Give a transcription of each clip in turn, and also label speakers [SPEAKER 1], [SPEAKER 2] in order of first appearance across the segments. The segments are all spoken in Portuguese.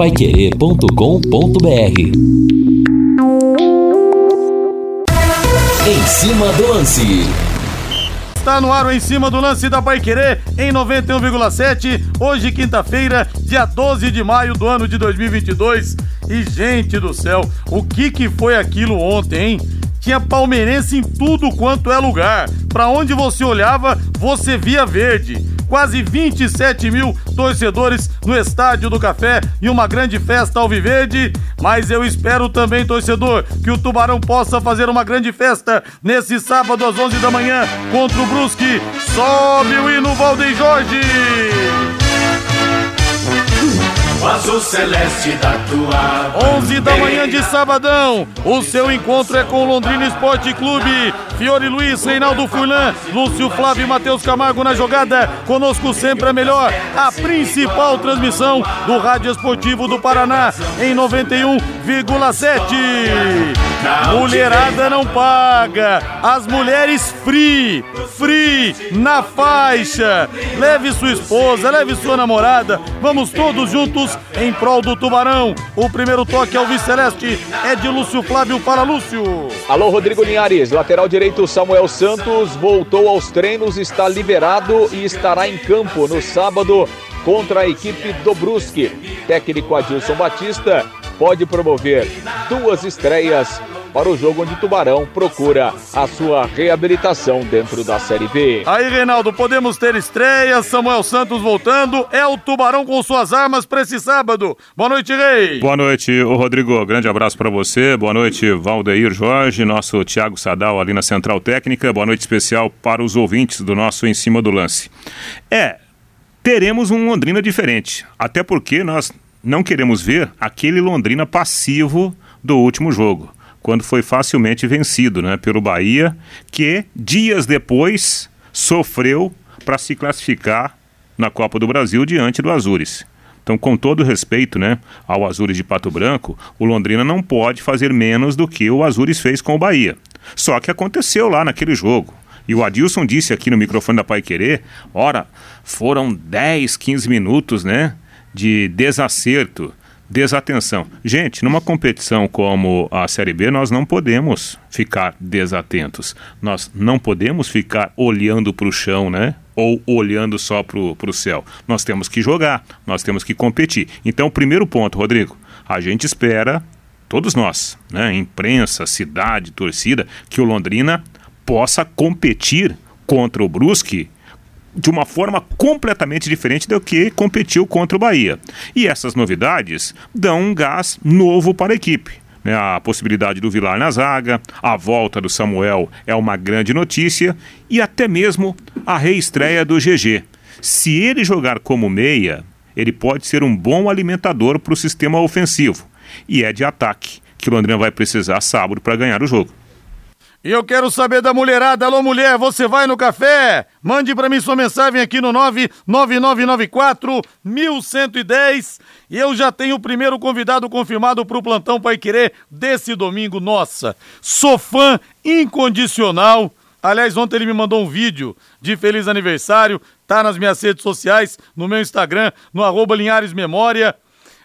[SPEAKER 1] paiquerê.com.br Em cima do lance.
[SPEAKER 2] Está no ar o Em Cima do Lance da Pai Querer em 91,7. Hoje, quinta-feira, dia 12 de maio do ano de 2022. E, gente do céu, o que que foi aquilo ontem, hein? Tinha palmeirense em tudo quanto é lugar. Para onde você olhava, você via verde. Quase 27 mil torcedores no Estádio do Café e uma grande festa ao Viverde. Mas eu espero também, torcedor, que o Tubarão possa fazer uma grande festa nesse sábado às 11 da manhã contra o Brusque. Sobe o hino Valdem Jorge!
[SPEAKER 3] O azul celeste da tua
[SPEAKER 2] 11 da manhã de sabadão. O seu encontro é com o Londrina Esporte Clube. Fiore Luiz, Reinaldo Furlan, Lúcio Flávio e Matheus Camargo na jogada. Conosco sempre a melhor, a principal transmissão do Rádio Esportivo do Paraná em 91,7. Mulherada não paga. As mulheres free, free na faixa. Leve sua esposa, leve sua namorada. Vamos todos juntos em prol do Tubarão. O primeiro toque ao Viceleste é de Lúcio Flávio para Lúcio.
[SPEAKER 4] Alô, Rodrigo Linhares, lateral direito Samuel Santos voltou aos treinos, está liberado e estará em campo no sábado contra a equipe do Brusque. Técnico Adilson Batista pode promover duas estreias para o jogo onde Tubarão procura a sua reabilitação dentro da Série B.
[SPEAKER 2] Aí, Reinaldo, podemos ter estreia, Samuel Santos voltando, é o Tubarão com suas armas para esse sábado. Boa noite, Rei.
[SPEAKER 5] Boa noite, Rodrigo. Grande abraço para você. Boa noite, Valdeir Jorge, nosso Thiago Sadal ali na Central Técnica. Boa noite especial para os ouvintes do nosso Em Cima do Lance. É, teremos um Londrina diferente, até porque nós não queremos ver aquele Londrina passivo do último jogo quando foi facilmente vencido né, pelo Bahia, que dias depois sofreu para se classificar na Copa do Brasil diante do Azures. Então, com todo respeito né, ao Azures de Pato Branco, o Londrina não pode fazer menos do que o Azures fez com o Bahia. Só que aconteceu lá naquele jogo. E o Adilson disse aqui no microfone da Pai Querer, ora, foram 10, 15 minutos, né, de desacerto desatenção. Gente, numa competição como a Série B, nós não podemos ficar desatentos. Nós não podemos ficar olhando para o chão, né? Ou olhando só para o céu. Nós temos que jogar, nós temos que competir. Então, primeiro ponto, Rodrigo, a gente espera, todos nós, né? Imprensa, cidade, torcida, que o Londrina possa competir contra o Brusque de uma forma completamente diferente do que competiu contra o Bahia. E essas novidades dão um gás novo para a equipe. Né? A possibilidade do Vilar na zaga, a volta do Samuel é uma grande notícia e até mesmo a reestreia do GG. Se ele jogar como meia, ele pode ser um bom alimentador para o sistema ofensivo. E é de ataque que o Londrina vai precisar sábado para ganhar o jogo.
[SPEAKER 2] E eu quero saber da mulherada. Alô, mulher, você vai no café? Mande para mim sua mensagem aqui no 99994 1110. E eu já tenho o primeiro convidado confirmado para o Plantão Pai Querer desse domingo. Nossa, sou fã incondicional. Aliás, ontem ele me mandou um vídeo de feliz aniversário. Tá nas minhas redes sociais, no meu Instagram, no arroba Linhares Memória.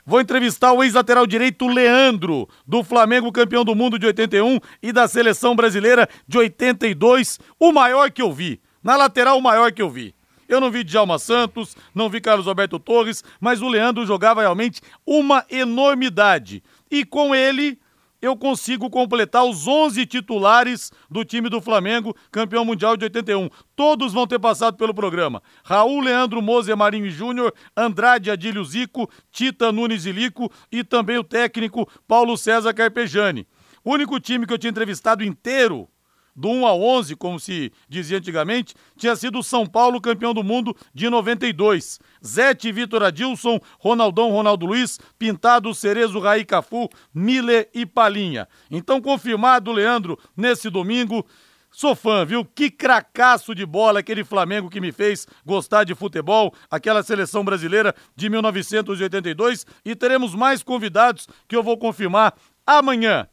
[SPEAKER 2] Vou entrevistar o ex-lateral direito Leandro, do Flamengo campeão do mundo de 81 e da seleção brasileira de 82, o maior que eu vi. Na lateral, o maior que eu vi. Eu não vi Djalma Santos, não vi Carlos Alberto Torres, mas o Leandro jogava realmente uma enormidade. E com ele, eu consigo completar os 11 titulares do time do Flamengo, campeão mundial de 81. Todos vão ter passado pelo programa. Raul Leandro Moser Marinho Júnior, Andrade Adílio Zico, Tita Nunes Ilico e também o técnico Paulo César Carpejani. O único time que eu tinha entrevistado inteiro do 1 ao 11, como se dizia antigamente, tinha sido o São Paulo campeão do mundo de 92. Zete, Vitor Adilson, Ronaldão, Ronaldo Luiz, Pintado, Cerezo, Raí Cafu, Miller e Palinha. Então, confirmado, Leandro, nesse domingo. Sou fã, viu? Que cracaço de bola aquele Flamengo que me fez gostar de futebol, aquela seleção brasileira de 1982. E teremos mais convidados que eu vou confirmar amanhã.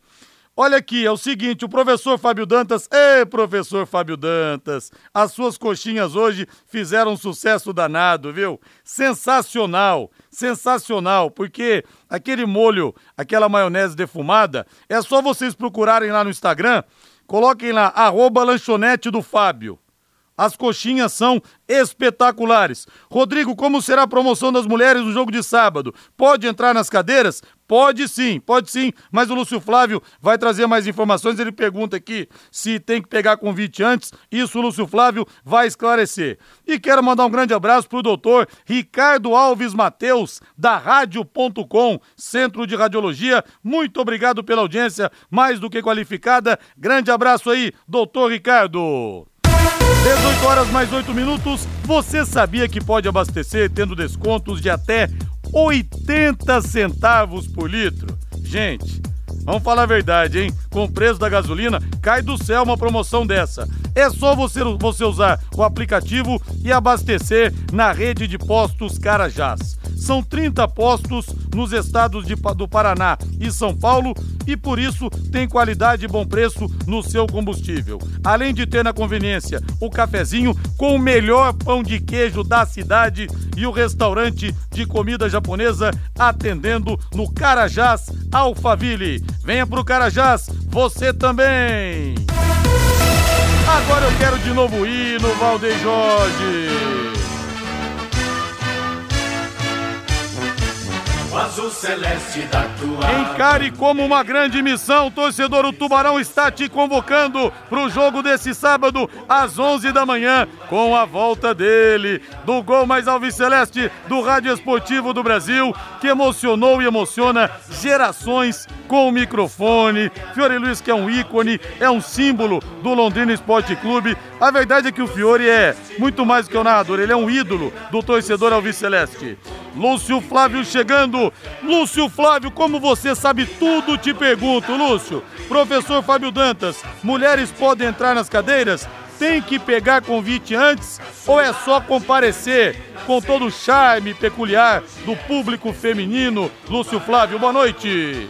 [SPEAKER 2] Olha aqui, é o seguinte, o professor Fábio Dantas, ê, professor Fábio Dantas, as suas coxinhas hoje fizeram um sucesso danado, viu? Sensacional, sensacional, porque aquele molho, aquela maionese defumada, é só vocês procurarem lá no Instagram, coloquem lá, arroba lanchonete do Fábio. As coxinhas são espetaculares. Rodrigo, como será a promoção das mulheres no jogo de sábado? Pode entrar nas cadeiras? Pode sim, pode sim, mas o Lúcio Flávio vai trazer mais informações. Ele pergunta aqui se tem que pegar convite antes. Isso o Lúcio Flávio vai esclarecer. E quero mandar um grande abraço para o doutor Ricardo Alves Mateus, da Rádio.com, Centro de Radiologia. Muito obrigado pela audiência, mais do que qualificada. Grande abraço aí, doutor Ricardo. 18 horas mais 8 minutos. Você sabia que pode abastecer tendo descontos de até 80 centavos por litro? Gente, Vamos falar a verdade, hein? Com o preço da gasolina, cai do céu uma promoção dessa. É só você, você usar o aplicativo e abastecer na rede de postos Carajás. São 30 postos nos estados de, do Paraná e São Paulo e por isso tem qualidade e bom preço no seu combustível. Além de ter na conveniência o cafezinho com o melhor pão de queijo da cidade e o restaurante de comida japonesa atendendo no Carajás Alphaville. Venha pro Carajás, você também! Agora eu quero de novo ir no Valdeir Jorge.
[SPEAKER 3] O azul celeste da tua.
[SPEAKER 2] Encare como uma grande missão, torcedor. O Tubarão está te convocando para o jogo desse sábado às 11 da manhã, com a volta dele, do gol mais alviceleste do Rádio Esportivo do Brasil, que emocionou e emociona gerações com o microfone. Fiore Luiz, que é um ícone, é um símbolo do Londrina Esporte Clube. A verdade é que o Fiore é muito mais que o narrador, ele é um ídolo do torcedor alviceleste. Lúcio Flávio chegando. Lúcio Flávio, como você sabe tudo, te pergunto, Lúcio. Professor Fábio Dantas, mulheres podem entrar nas cadeiras? Tem que pegar convite antes ou é só comparecer com todo o charme peculiar do público feminino? Lúcio Flávio, boa noite.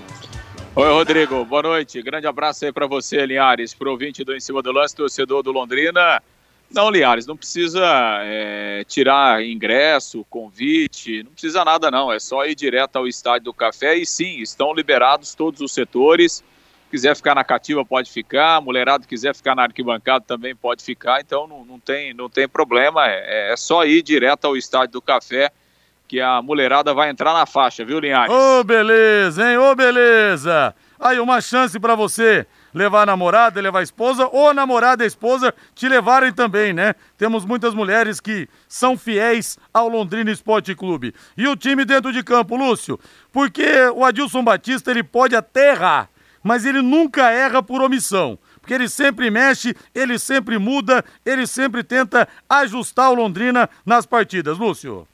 [SPEAKER 4] Oi, Rodrigo, boa noite. Grande abraço aí para você, Linhares, pro ouvinte do Em Cima do Lance, torcedor do Londrina. Não, Liares, não precisa é, tirar ingresso, convite, não precisa nada não, é só ir direto ao Estádio do Café e sim, estão liberados todos os setores, quiser ficar na cativa pode ficar, mulherado quiser ficar na arquibancada também pode ficar, então não, não, tem, não tem problema, é, é só ir direto ao Estádio do Café que a mulherada vai entrar na faixa, viu, Linhares?
[SPEAKER 2] Ô, oh, beleza, hein? Ô, oh, beleza! Aí, uma chance para você levar a namorada, levar a esposa, ou a namorada e a esposa te levarem também, né? Temos muitas mulheres que são fiéis ao Londrina Esporte Clube. E o time dentro de campo, Lúcio? Porque o Adilson Batista, ele pode até errar, mas ele nunca erra por omissão porque ele sempre mexe, ele sempre muda, ele sempre tenta ajustar o Londrina nas partidas. Lúcio.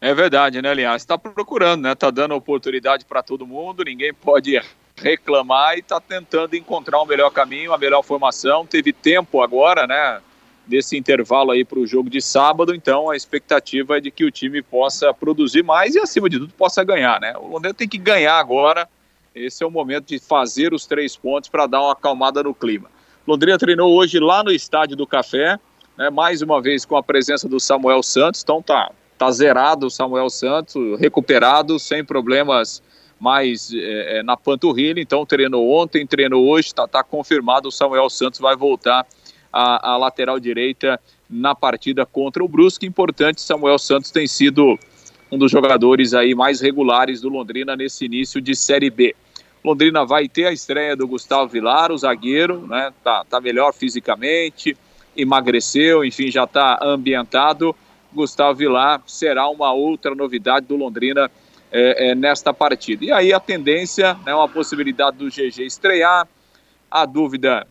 [SPEAKER 4] É verdade, né, Aliás? Está procurando, né? Está dando oportunidade para todo mundo, ninguém pode reclamar e está tentando encontrar um melhor caminho, a melhor formação. Teve tempo agora, né? Desse intervalo aí para o jogo de sábado, então a expectativa é de que o time possa produzir mais e, acima de tudo, possa ganhar, né? O Londrina tem que ganhar agora. Esse é o momento de fazer os três pontos para dar uma acalmada no clima. Londrina treinou hoje lá no Estádio do Café, né, mais uma vez com a presença do Samuel Santos, então tá, tá zerado o Samuel Santos, recuperado, sem problemas mais é, é, na panturrilha, então treinou ontem, treinou hoje, está tá confirmado, o Samuel Santos vai voltar à, à, lateral direita na partida contra o Brusque, importante, Samuel Santos tem sido um dos jogadores aí mais regulares do Londrina nesse início de Série B. Londrina vai ter a estreia do Gustavo Vilar, o zagueiro, né, tá, tá melhor fisicamente, emagreceu, enfim, já está ambientado, Gustavo Vilar será uma outra novidade do Londrina é, é, nesta partida. E aí a tendência, né, uma possibilidade do GG estrear, a dúvida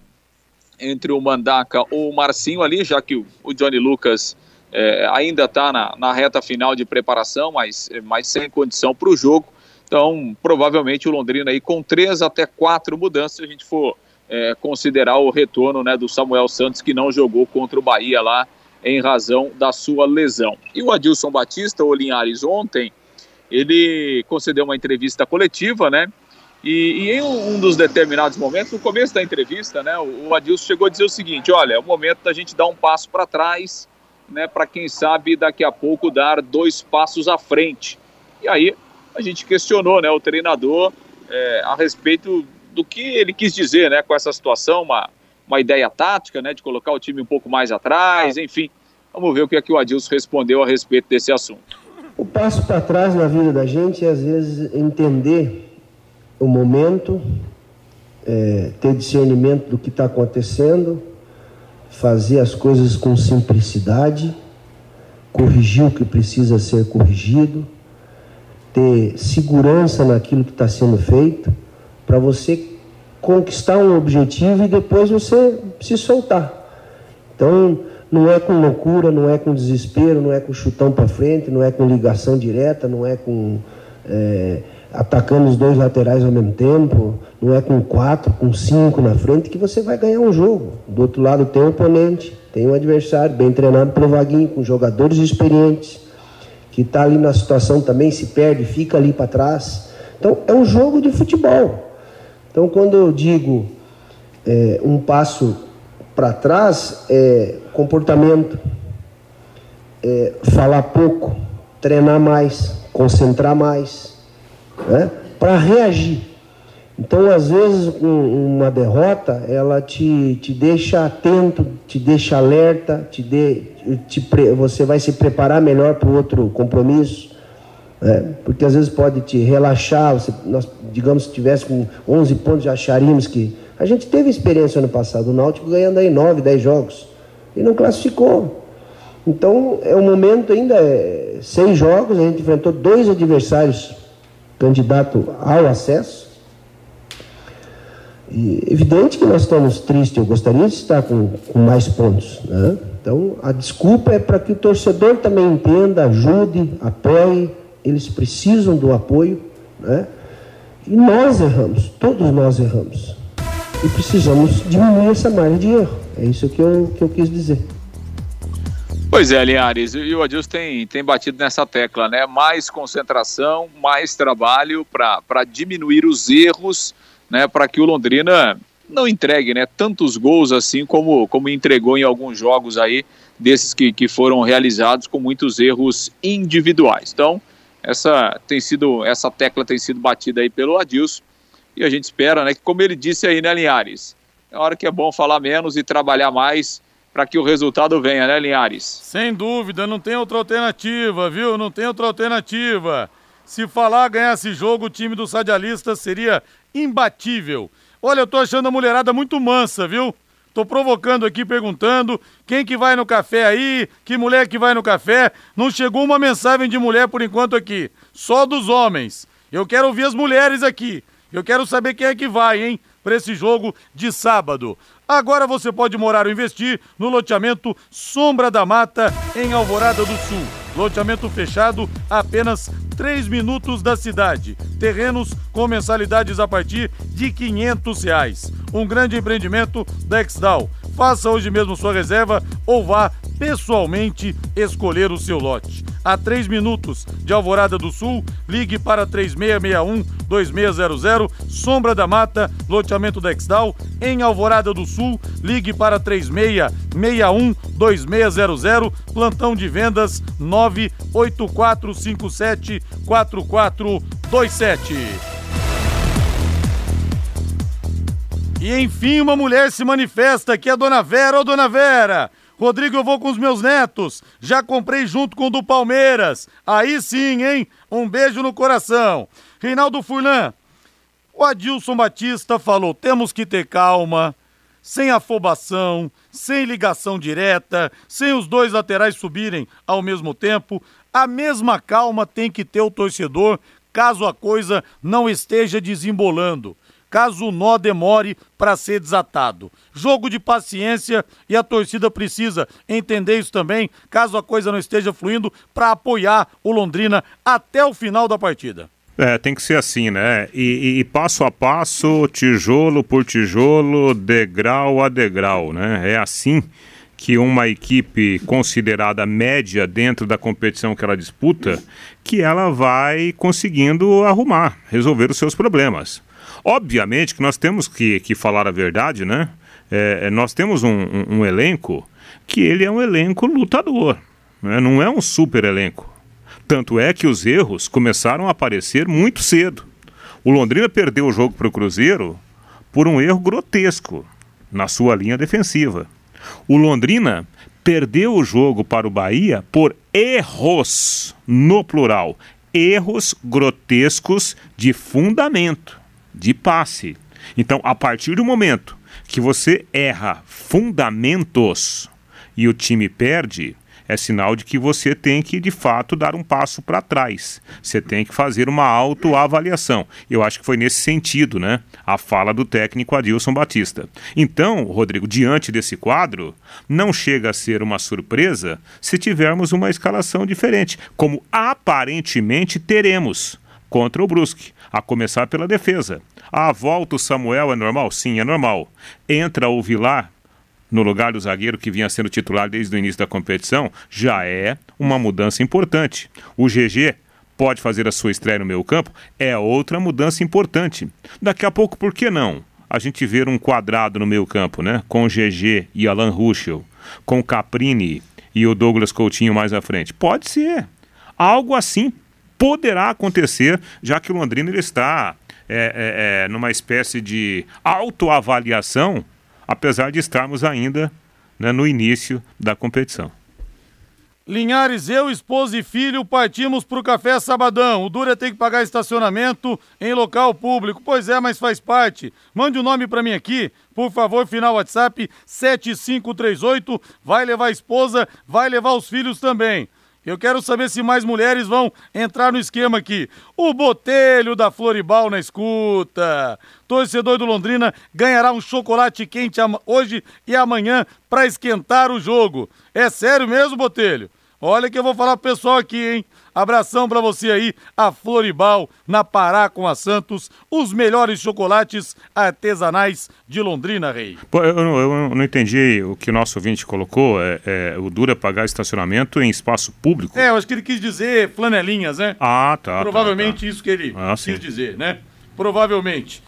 [SPEAKER 4] entre o Mandaca ou o Marcinho ali, já que o, Johnny Lucas é, ainda está na, na, reta final de preparação, mas, mas sem condição para o jogo. Então, provavelmente o Londrina aí com três até quatro mudanças, se a gente for é, considerar o retorno né, do Samuel Santos, que não jogou contra o Bahia lá em razão da sua lesão. E o Adilson Batista, o Linhares, ontem, ele concedeu uma entrevista coletiva, né? E, e, em um dos determinados momentos, no começo da entrevista, né, o Adilson chegou a dizer o seguinte: olha, é o momento da gente dar um passo para trás, né, para quem sabe daqui a pouco dar dois passos à frente. E aí a gente questionou né, o treinador é, a respeito do que ele quis dizer né, com essa situação, uma, uma ideia tática né, de colocar o time um pouco mais atrás, enfim. Vamos ver o que, é que o Adilson respondeu a respeito desse assunto.
[SPEAKER 6] O passo para trás na vida da gente é, às vezes, entender o momento, é, ter discernimento do que está acontecendo, fazer as coisas com simplicidade, corrigir o que precisa ser corrigido, ter segurança naquilo que está sendo feito, para você conquistar um objetivo e depois você se soltar. Então, não é com loucura, não é com desespero, não é com chutão para frente, não é com ligação direta, não é com. É, atacando os dois laterais ao mesmo tempo, não é com quatro, com cinco na frente que você vai ganhar um jogo. Do outro lado tem um oponente, tem um adversário bem treinado pelo Vaguinho, com jogadores experientes, que está ali na situação também, se perde, fica ali para trás. Então é um jogo de futebol. Então quando eu digo é, um passo para trás, é comportamento, é, falar pouco, treinar mais, concentrar mais né? para reagir. Então, às vezes, uma derrota, ela te, te deixa atento, te deixa alerta, te de, te, você vai se preparar melhor para o outro compromisso, né? porque às vezes pode te relaxar. Você, nós, digamos, se tivesse com 11 pontos, já acharíamos que. A gente teve experiência ano passado, o Náutico ganhando aí 9, 10 jogos, e não classificou. Então, é um momento ainda, é, seis jogos, a gente enfrentou dois adversários candidato ao acesso. E evidente que nós estamos tristes, eu gostaria de estar com, com mais pontos. Né? Então, a desculpa é para que o torcedor também entenda, ajude, apoie, eles precisam do apoio. Né? E nós erramos, todos nós erramos. E precisamos diminuir essa margem de erro. É isso que eu, que eu quis dizer.
[SPEAKER 4] Pois é, Linhares, e o Adilson tem, tem batido nessa tecla, né? Mais concentração, mais trabalho para diminuir os erros, né? Para que o Londrina não entregue né, tantos gols assim como, como entregou em alguns jogos aí, desses que, que foram realizados com muitos erros individuais. Então, essa tem sido, essa tecla tem sido batida aí pelo Adilson, e a gente espera, né, que como ele disse aí, né, Linhares, é hora que é bom falar menos e trabalhar mais para que o resultado venha, né, Linhares?
[SPEAKER 2] Sem dúvida, não tem outra alternativa, viu? Não tem outra alternativa. Se falar ganhar esse jogo, o time do Sadialista seria imbatível. Olha, eu tô achando a mulherada muito mansa, viu? Tô provocando aqui, perguntando quem que vai no café aí, que mulher que vai no café. Não chegou uma mensagem de mulher por enquanto aqui, só dos homens. Eu quero ouvir as mulheres aqui. Eu quero saber quem é que vai, hein, para esse jogo de sábado. Agora você pode morar ou investir no loteamento Sombra da Mata, em Alvorada do Sul. Loteamento fechado a apenas 3 minutos da cidade. Terrenos com mensalidades a partir de 500 reais. Um grande empreendimento da Exdal. Faça hoje mesmo sua reserva ou vá pessoalmente escolher o seu lote. A 3 minutos de Alvorada do Sul, ligue para 3661-2600, Sombra da Mata, loteamento da Exdal, em Alvorada do Sul, ligue para 3661-2600, plantão de vendas 984574427. E enfim, uma mulher se manifesta, que é a Dona Vera. Ô, Dona Vera, Rodrigo, eu vou com os meus netos. Já comprei junto com o do Palmeiras. Aí sim, hein? Um beijo no coração. Reinaldo Furlan, o Adilson Batista falou: temos que ter calma, sem afobação, sem ligação direta, sem os dois laterais subirem ao mesmo tempo. A mesma calma tem que ter o torcedor caso a coisa não esteja desembolando caso o nó demore para ser desatado. Jogo de paciência e a torcida precisa entender isso também, caso a coisa não esteja fluindo, para apoiar o Londrina até o final da partida.
[SPEAKER 5] É, tem que ser assim, né? E, e, passo a passo, tijolo por tijolo, degrau a degrau, né? É assim que uma equipe considerada média dentro da competição que ela disputa, que ela vai conseguindo arrumar, resolver os seus problemas. Obviamente que nós temos que, que falar a verdade, né? É, é nós temos um, um, um, elenco que ele é um elenco lutador, né? não é um super elenco. Tanto é que os erros começaram a aparecer muito cedo. O Londrina perdeu o jogo para o Cruzeiro por um erro grotesco na sua linha defensiva. O Londrina perdeu o jogo para o Bahia por erros, no plural, erros grotescos de fundamento, de passe. Então, a partir do momento que você erra fundamentos e o time perde, é sinal de que você tem que, de fato, dar um passo para trás. Você tem que fazer uma autoavaliação. Eu acho que foi nesse sentido, né? A fala do técnico Adilson Batista. Então, Rodrigo, diante desse quadro, não chega a ser uma surpresa se tivermos uma escalação diferente, como aparentemente teremos contra o Brusque, a começar pela defesa. A volta o Samuel é normal? Sim, é normal. Entra o Vilar no lugar do zagueiro que vinha sendo titular desde o início da competição, já é uma mudança importante. O GG pode fazer a sua estreia no meio campo, é outra mudança importante. Daqui a pouco, por que não? A gente ver um quadrado no meio campo, né? Com GG e Alan Ruschel, com Caprini e o Douglas Coutinho mais à frente. Pode ser. Algo assim poderá acontecer, já que o Londrina ele está é, é, é, numa espécie de autoavaliação apesar de estarmos ainda né, no início da competição.
[SPEAKER 2] Linhares, eu, esposa e filho partimos para o café sabadão. O Dura tem que pagar estacionamento em local público. Pois é, mas faz parte. Mande o um nome para mim aqui, por favor, final WhatsApp 7538. Vai levar a esposa, vai levar os filhos também. Eu quero saber se mais mulheres vão entrar no esquema aqui. O Botelho da Floribal na escuta. Torcedor do Londrina ganhará um chocolate quente hoje e amanhã para esquentar o jogo. É sério mesmo, Botelho? Olha que eu vou falar pro pessoal aqui, hein? Abração para você aí, a Floribal, na Pará com a Santos, os melhores chocolates artesanais de Londrina, Rei.
[SPEAKER 5] Pô, eu, eu, eu, não entendi o que o nosso ouvinte colocou, é, é, o Dura pagar estacionamento em espaço público?
[SPEAKER 2] É, eu acho que ele quis dizer flanelinhas, né?
[SPEAKER 5] Ah, tá.
[SPEAKER 2] Provavelmente
[SPEAKER 5] tá, tá.
[SPEAKER 2] isso que ele ah, quis sim. dizer, né? Provavelmente.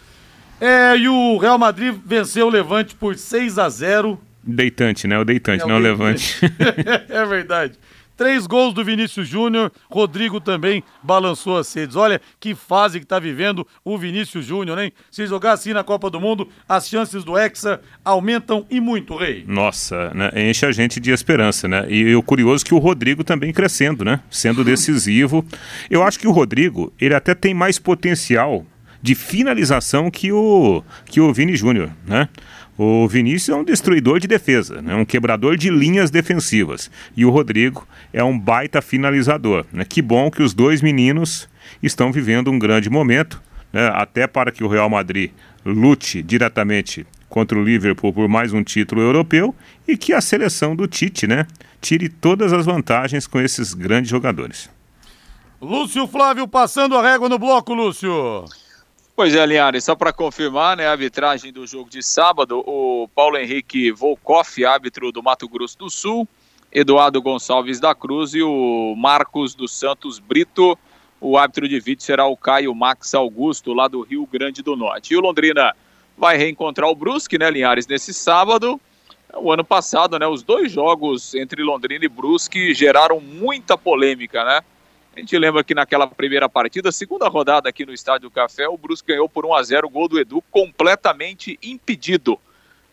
[SPEAKER 2] É, e o Real Madrid venceu o Levante por 6 a 0
[SPEAKER 5] Deitante, né? O deitante, é, não o levante.
[SPEAKER 2] é verdade. Três gols do Vinícius Júnior, Rodrigo também balançou as redes. Olha que fase que está vivendo o Vinícius Júnior, hein? Se jogar assim na Copa do Mundo, as chances do Hexa aumentam e muito, Rei.
[SPEAKER 5] Nossa, né? enche a gente de esperança, né? E o curioso é que o Rodrigo também crescendo, né? Sendo decisivo. Eu acho que o Rodrigo, ele até tem mais potencial de finalização que o, que o Vini Júnior, né? O Vinícius é um destruidor de defesa, né? um quebrador de linhas defensivas. E o Rodrigo é um baita finalizador. Né? Que bom que os dois meninos estão vivendo um grande momento, né? até para que o Real Madrid lute diretamente contra o Liverpool por mais um título europeu e que a seleção do Tite né, tire todas as vantagens com esses grandes jogadores.
[SPEAKER 2] Lúcio Flávio passando a régua no bloco, Lúcio.
[SPEAKER 4] Pois é, Linhares, só para confirmar, né, a arbitragem do jogo de sábado, o Paulo Henrique Volkoff, árbitro do Mato Grosso do Sul, Eduardo Gonçalves da Cruz e o Marcos dos Santos Brito, o árbitro de vídeo será o Caio Max Augusto, lá do Rio Grande do Norte. E o Londrina vai reencontrar o Brusque, né, Linhares, nesse sábado. O ano passado, né, os dois jogos entre Londrina e Brusque geraram muita polêmica, né? A gente lembra que naquela primeira partida, segunda rodada aqui no Estádio do Café, o Brusque ganhou por 1 a 0 o gol do Edu completamente impedido.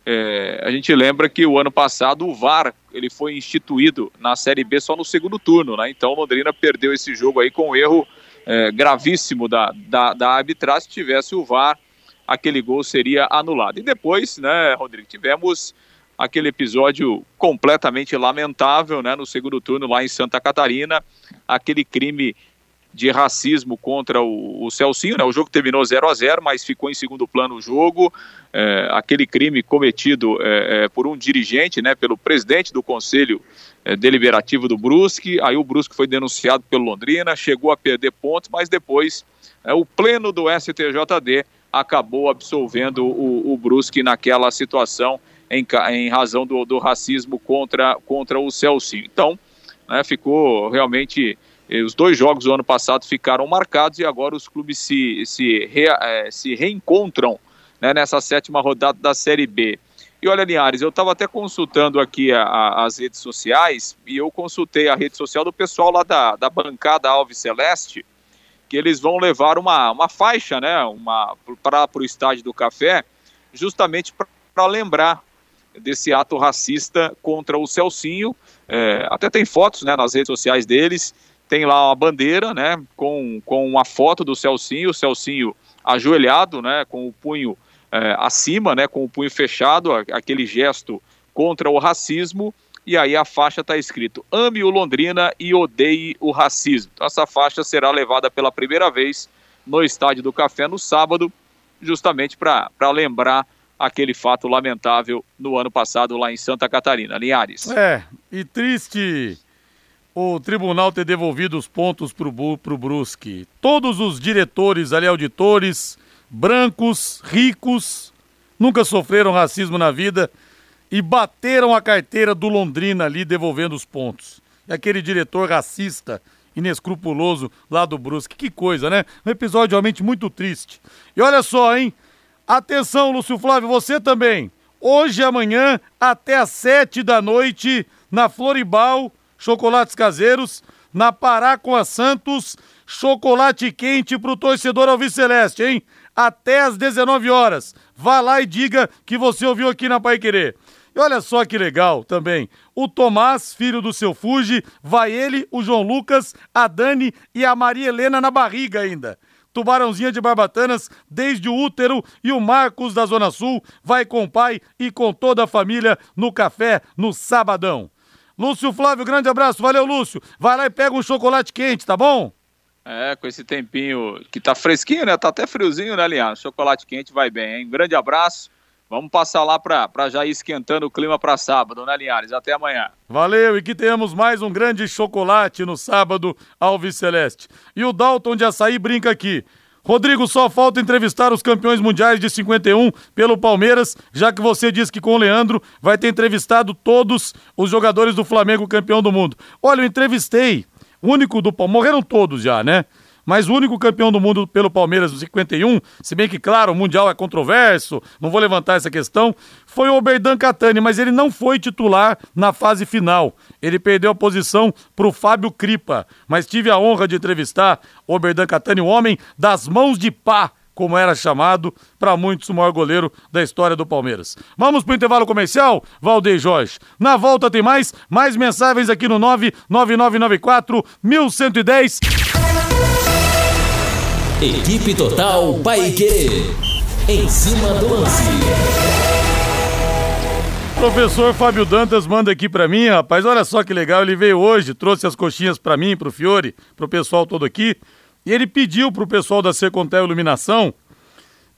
[SPEAKER 4] É, a gente lembra que o ano passado o VAR ele foi instituído na Série B só no segundo turno, né? Então Londrina perdeu esse jogo aí com um erro é, gravíssimo da, da, da arbitragem. Se tivesse o VAR, aquele gol seria anulado. E depois, né, Rodrigo, tivemos aquele episódio completamente lamentável, né, no segundo turno lá em Santa Catarina, aquele crime de racismo contra o, o Celcinho, né? O jogo terminou 0 a 0 mas ficou em segundo plano o jogo. É, aquele crime cometido é, é, por um dirigente, né? Pelo presidente do Conselho é, Deliberativo do Brusque. Aí o Brusque foi denunciado pelo Londrina, chegou a perder pontos, mas depois é, o pleno do STJD acabou absolvendo o, o Brusque naquela situação em, em razão do, do, racismo contra, contra o Celcinho. Então, né, ficou realmente os dois jogos do ano passado ficaram marcados e agora os clubes se, se, re, é, se reencontram né, nessa sétima rodada da Série B. E olha, Linhares, eu estava até consultando aqui a, a, as redes sociais e eu consultei a rede social do pessoal lá da, da bancada Alves Celeste, que eles vão levar uma, uma faixa né, para o estádio do Café, justamente para lembrar desse ato racista contra o Celcinho. É, até tem fotos né, nas redes sociais deles, tem lá uma bandeira né, com, com uma foto do Celcinho, o Celcinho ajoelhado, né, com o punho é, acima, né, com o punho fechado, aquele gesto contra o racismo, e aí a faixa está escrito ame o Londrina e odeie o racismo. Então essa faixa será levada pela primeira vez no Estádio do Café no sábado, justamente para lembrar aquele fato lamentável no ano passado lá em Santa Catarina. Linhares.
[SPEAKER 2] É, e triste o tribunal ter devolvido os pontos para o Brusque. Todos os diretores ali, auditores, brancos, ricos, nunca sofreram racismo na vida e bateram a carteira do Londrina ali devolvendo os pontos. E aquele diretor racista, inescrupuloso lá do Brusque. Que coisa, né? Um episódio realmente muito triste. E olha só, hein? Atenção, Lúcio Flávio, você também. Hoje e amanhã, até às sete da noite, na Floribal, chocolates caseiros, na Pará com a Santos, chocolate quente pro torcedor Alves Celeste, hein? Até às 19 horas. Vá lá e diga que você ouviu aqui na Pai Querer. E olha só que legal também. O Tomás, filho do seu Fuji, vai ele, o João Lucas, a Dani e a Maria Helena na barriga ainda. Tubarãozinha de Barbatanas, desde o útero, e o Marcos da Zona Sul vai com o pai e com toda a família no café no sabadão. Lúcio Flávio, grande abraço, valeu Lúcio. Vai lá e pega um chocolate quente, tá bom?
[SPEAKER 4] É, com esse tempinho que tá fresquinho, né? Tá até friozinho, né, Liano? Chocolate quente vai bem, hein? Grande abraço. Vamos passar lá para já ir esquentando o clima para sábado, né, Linhares? Até amanhã.
[SPEAKER 2] Valeu, e que tenhamos mais um grande chocolate no sábado, Alves Celeste. E o Dalton de Açaí brinca aqui. Rodrigo, só falta entrevistar os campeões mundiais de 51 pelo Palmeiras, já que você disse que com o Leandro vai ter entrevistado todos os jogadores do Flamengo campeão do mundo. Olha, eu entrevistei, o único do Palmeiras, morreram todos já, né? Mas o único campeão do mundo pelo Palmeiras no 51, se bem que, claro, o Mundial é controverso, não vou levantar essa questão, foi o Oberdan Catani, mas ele não foi titular na fase final. Ele perdeu a posição para o Fábio Cripa, mas tive a honra de entrevistar o Oberdan Catani, o homem das mãos de pá como era chamado, para muitos o maior goleiro da história do Palmeiras. Vamos para o intervalo comercial, Valdeir Jorge. Na volta tem mais, mais mensagens aqui no 99994 1110.
[SPEAKER 1] Equipe Total Paique. Em cima do lance.
[SPEAKER 2] Professor Fábio Dantas manda aqui para mim, rapaz. Olha só que legal, ele veio hoje, trouxe as coxinhas para mim, pro Fiore, pro pessoal todo aqui. E ele pediu pro pessoal da Secontel Iluminação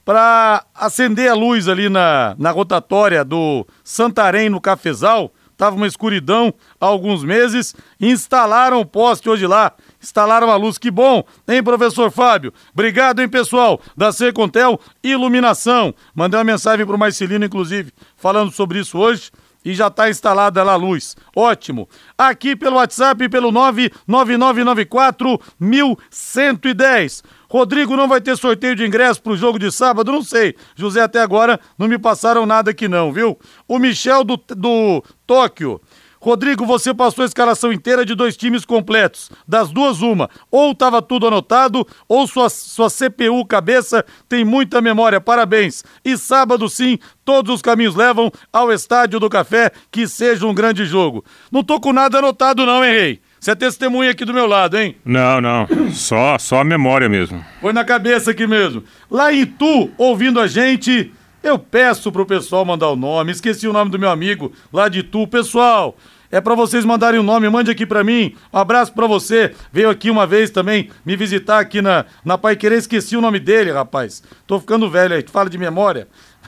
[SPEAKER 2] para acender a luz ali na, na rotatória do Santarém no Cafezal. Tava uma escuridão há alguns meses. Instalaram o poste hoje lá instalaram a luz. Que bom, hein, professor Fábio? Obrigado, hein, pessoal da Secontel Iluminação. Mandei uma mensagem para o Marcelino, inclusive, falando sobre isso hoje. E já está instalada lá a luz. Ótimo. Aqui pelo WhatsApp, pelo 99994 1110. Rodrigo não vai ter sorteio de ingresso para o jogo de sábado? Não sei. José, até agora não me passaram nada aqui não, viu? O Michel do, do Tóquio. Rodrigo, você passou a escalação inteira de dois times completos. Das duas, uma. Ou estava tudo anotado, ou sua, sua CPU cabeça tem muita memória. Parabéns. E sábado, sim, todos os caminhos levam ao Estádio do Café. Que seja um grande jogo. Não tô com nada anotado, não, hein, Rei? Você é testemunha aqui do meu lado, hein?
[SPEAKER 5] Não, não. Só, só a memória mesmo.
[SPEAKER 2] Foi na cabeça aqui mesmo. Lá em Tu, ouvindo a gente, eu peço pro pessoal mandar o nome, esqueci o nome do meu amigo lá de Tu. Pessoal, é para vocês mandarem o nome, mande aqui para mim. Um abraço para você. Veio aqui uma vez também me visitar aqui na, na Pai Querer, esqueci o nome dele, rapaz. Tô ficando velho aí, fala de memória.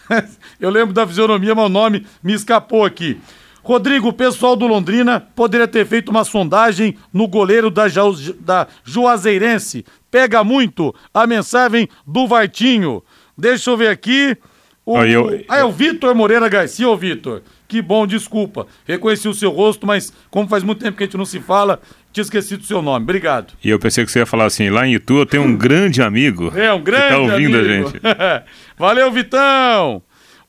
[SPEAKER 2] eu lembro da fisionomia, mas o nome me escapou aqui. Rodrigo, o pessoal do Londrina poderia ter feito uma sondagem no goleiro da, da Juazeirense. Pega muito a mensagem do Vartinho. Deixa eu ver aqui. O, eu, eu... Ah, é o Vitor Moreira Garcia, ô Vitor Que bom, desculpa. Reconheci o seu rosto, mas como faz muito tempo que a gente não se fala, tinha esquecido o seu nome. Obrigado.
[SPEAKER 5] E eu pensei que você ia falar assim, lá em Itu eu tenho um grande amigo.
[SPEAKER 2] É, um grande
[SPEAKER 5] que tá ouvindo
[SPEAKER 2] amigo.
[SPEAKER 5] a gente.
[SPEAKER 2] Valeu, Vitão!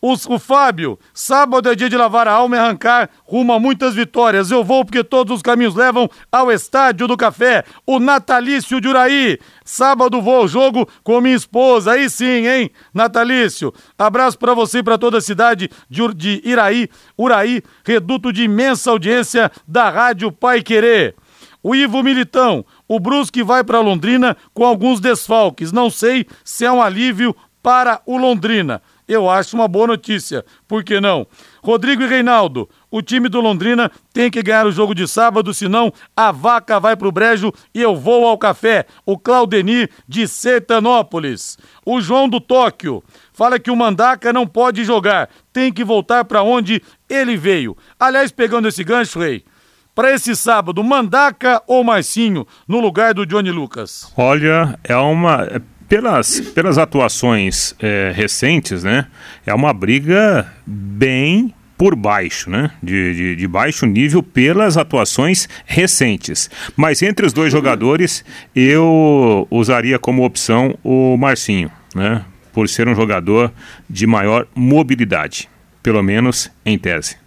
[SPEAKER 2] O, o Fábio, sábado é dia de lavar a alma e arrancar rumo a muitas vitórias. Eu vou porque todos os caminhos levam ao Estádio do Café. O Natalício de Uraí. Sábado vou ao jogo com minha esposa. Aí sim, hein, Natalício? Abraço pra você e pra toda a cidade de, de Iraí, Uraí, reduto de imensa audiência da Rádio Pai Querer. O Ivo Militão, o Brusque vai para Londrina com alguns desfalques. Não sei se é um alívio para o Londrina. Eu acho uma boa notícia. Por que não? Rodrigo e Reinaldo, o time do Londrina tem que ganhar o jogo de sábado, senão a vaca vai pro brejo e eu vou ao café. O Claudenir de Sertanópolis. O João do Tóquio fala que o Mandaca não pode jogar, tem que voltar para onde ele veio. Aliás, pegando esse gancho, Rei, para esse sábado, Mandaca ou Marcinho no lugar do Johnny Lucas?
[SPEAKER 5] Olha, é uma. Pelas, pelas atuações é, recentes, né? É uma briga bem por baixo, né? De, de, de baixo nível pelas atuações recentes. Mas entre os dois jogadores, eu usaria como opção o Marcinho, né? Por ser um jogador de maior mobilidade, pelo menos em tese.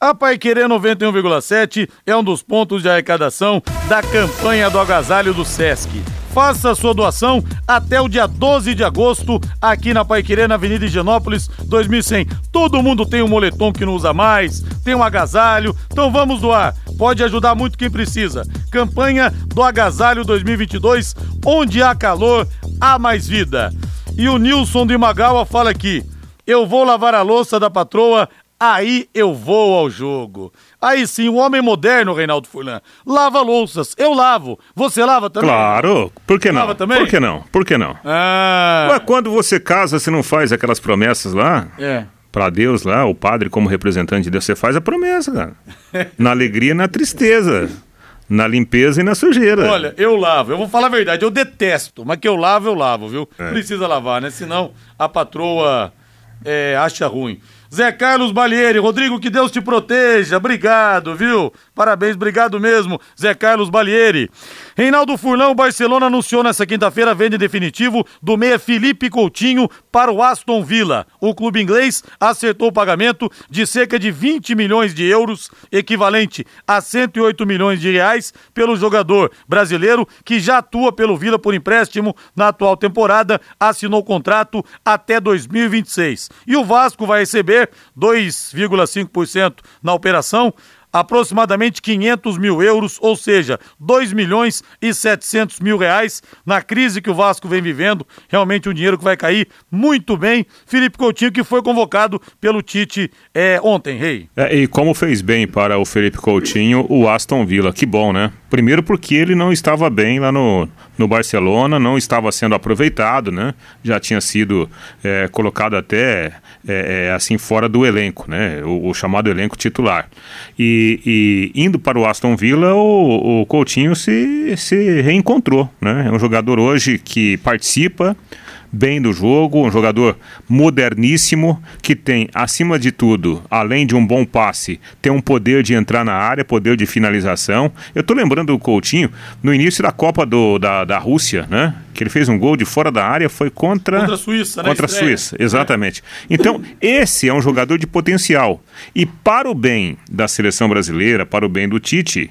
[SPEAKER 2] A Paiquerê 91,7 é um dos pontos de arrecadação da campanha do agasalho do Sesc. Faça sua doação até o dia 12 de agosto, aqui na Paiquerê, na Avenida Higienópolis, 2100. Todo mundo tem um moletom que não usa mais, tem um agasalho, então vamos doar. Pode ajudar muito quem precisa. Campanha do Agasalho 2022, onde há calor, há mais vida. E o Nilson de Magawa fala aqui: eu vou lavar a louça da patroa Aí eu vou ao jogo. Aí sim, o homem moderno, Reinaldo Furlan, lava louças. Eu lavo. Você lava também?
[SPEAKER 5] Claro, por que não?
[SPEAKER 2] Lava também?
[SPEAKER 5] Por que não? Por que não?
[SPEAKER 2] Ah,
[SPEAKER 5] Ué, quando você casa, você não faz aquelas promessas lá?
[SPEAKER 2] é.
[SPEAKER 5] Pra Deus lá, o padre como representante de Deus, você faz a promessa, cara. Na alegria e na tristeza. Na limpeza e na sujeira.
[SPEAKER 2] Olha, eu lavo. Eu vou falar a verdade, eu detesto, mas que eu lavo, eu lavo, viu? Precisa lavar, né? Senão a patroa é, acha ruim. Zé Carlos Balieri, Rodrigo, que Deus te proteja. Obrigado, viu? Parabéns, obrigado mesmo, Zé Carlos Balieri. Reinaldo Furlão, Barcelona anunciou nessa quinta-feira a venda em definitivo do meia Felipe Coutinho para o Aston Villa. O clube inglês acertou o pagamento de cerca de 20 milhões de euros, equivalente a 108 milhões de reais, pelo jogador brasileiro que já atua pelo Villa por empréstimo na atual temporada, assinou contrato até 2026. E o Vasco vai receber 2,5% na operação aproximadamente 500 mil euros, ou seja, 2 milhões e 700 mil reais na crise que o Vasco vem vivendo. Realmente um dinheiro que vai cair muito bem. Felipe Coutinho, que foi convocado pelo Tite é, ontem, Rei.
[SPEAKER 5] É, e como fez bem para o Felipe Coutinho o Aston Villa, que bom, né? Primeiro porque ele não estava bem lá no, no Barcelona, não estava sendo aproveitado, né? Já tinha sido é, colocado até é, assim fora do elenco, né? O, o chamado elenco titular. E, e indo para o Aston Villa, o, o Coutinho se, se reencontrou, né? É um jogador hoje que participa bem do jogo, um jogador moderníssimo que tem, acima de tudo, além de um bom passe, tem um poder de entrar na área, poder de finalização. Eu tô lembrando do Coutinho no início da Copa do, da, da Rússia, né? Que ele fez um gol de fora da área, foi contra.
[SPEAKER 2] Contra a Suíça, né?
[SPEAKER 5] Contra a. Suíça, exatamente. Então, esse é um jogador de potencial. E para o bem da seleção brasileira, para o bem do Tite,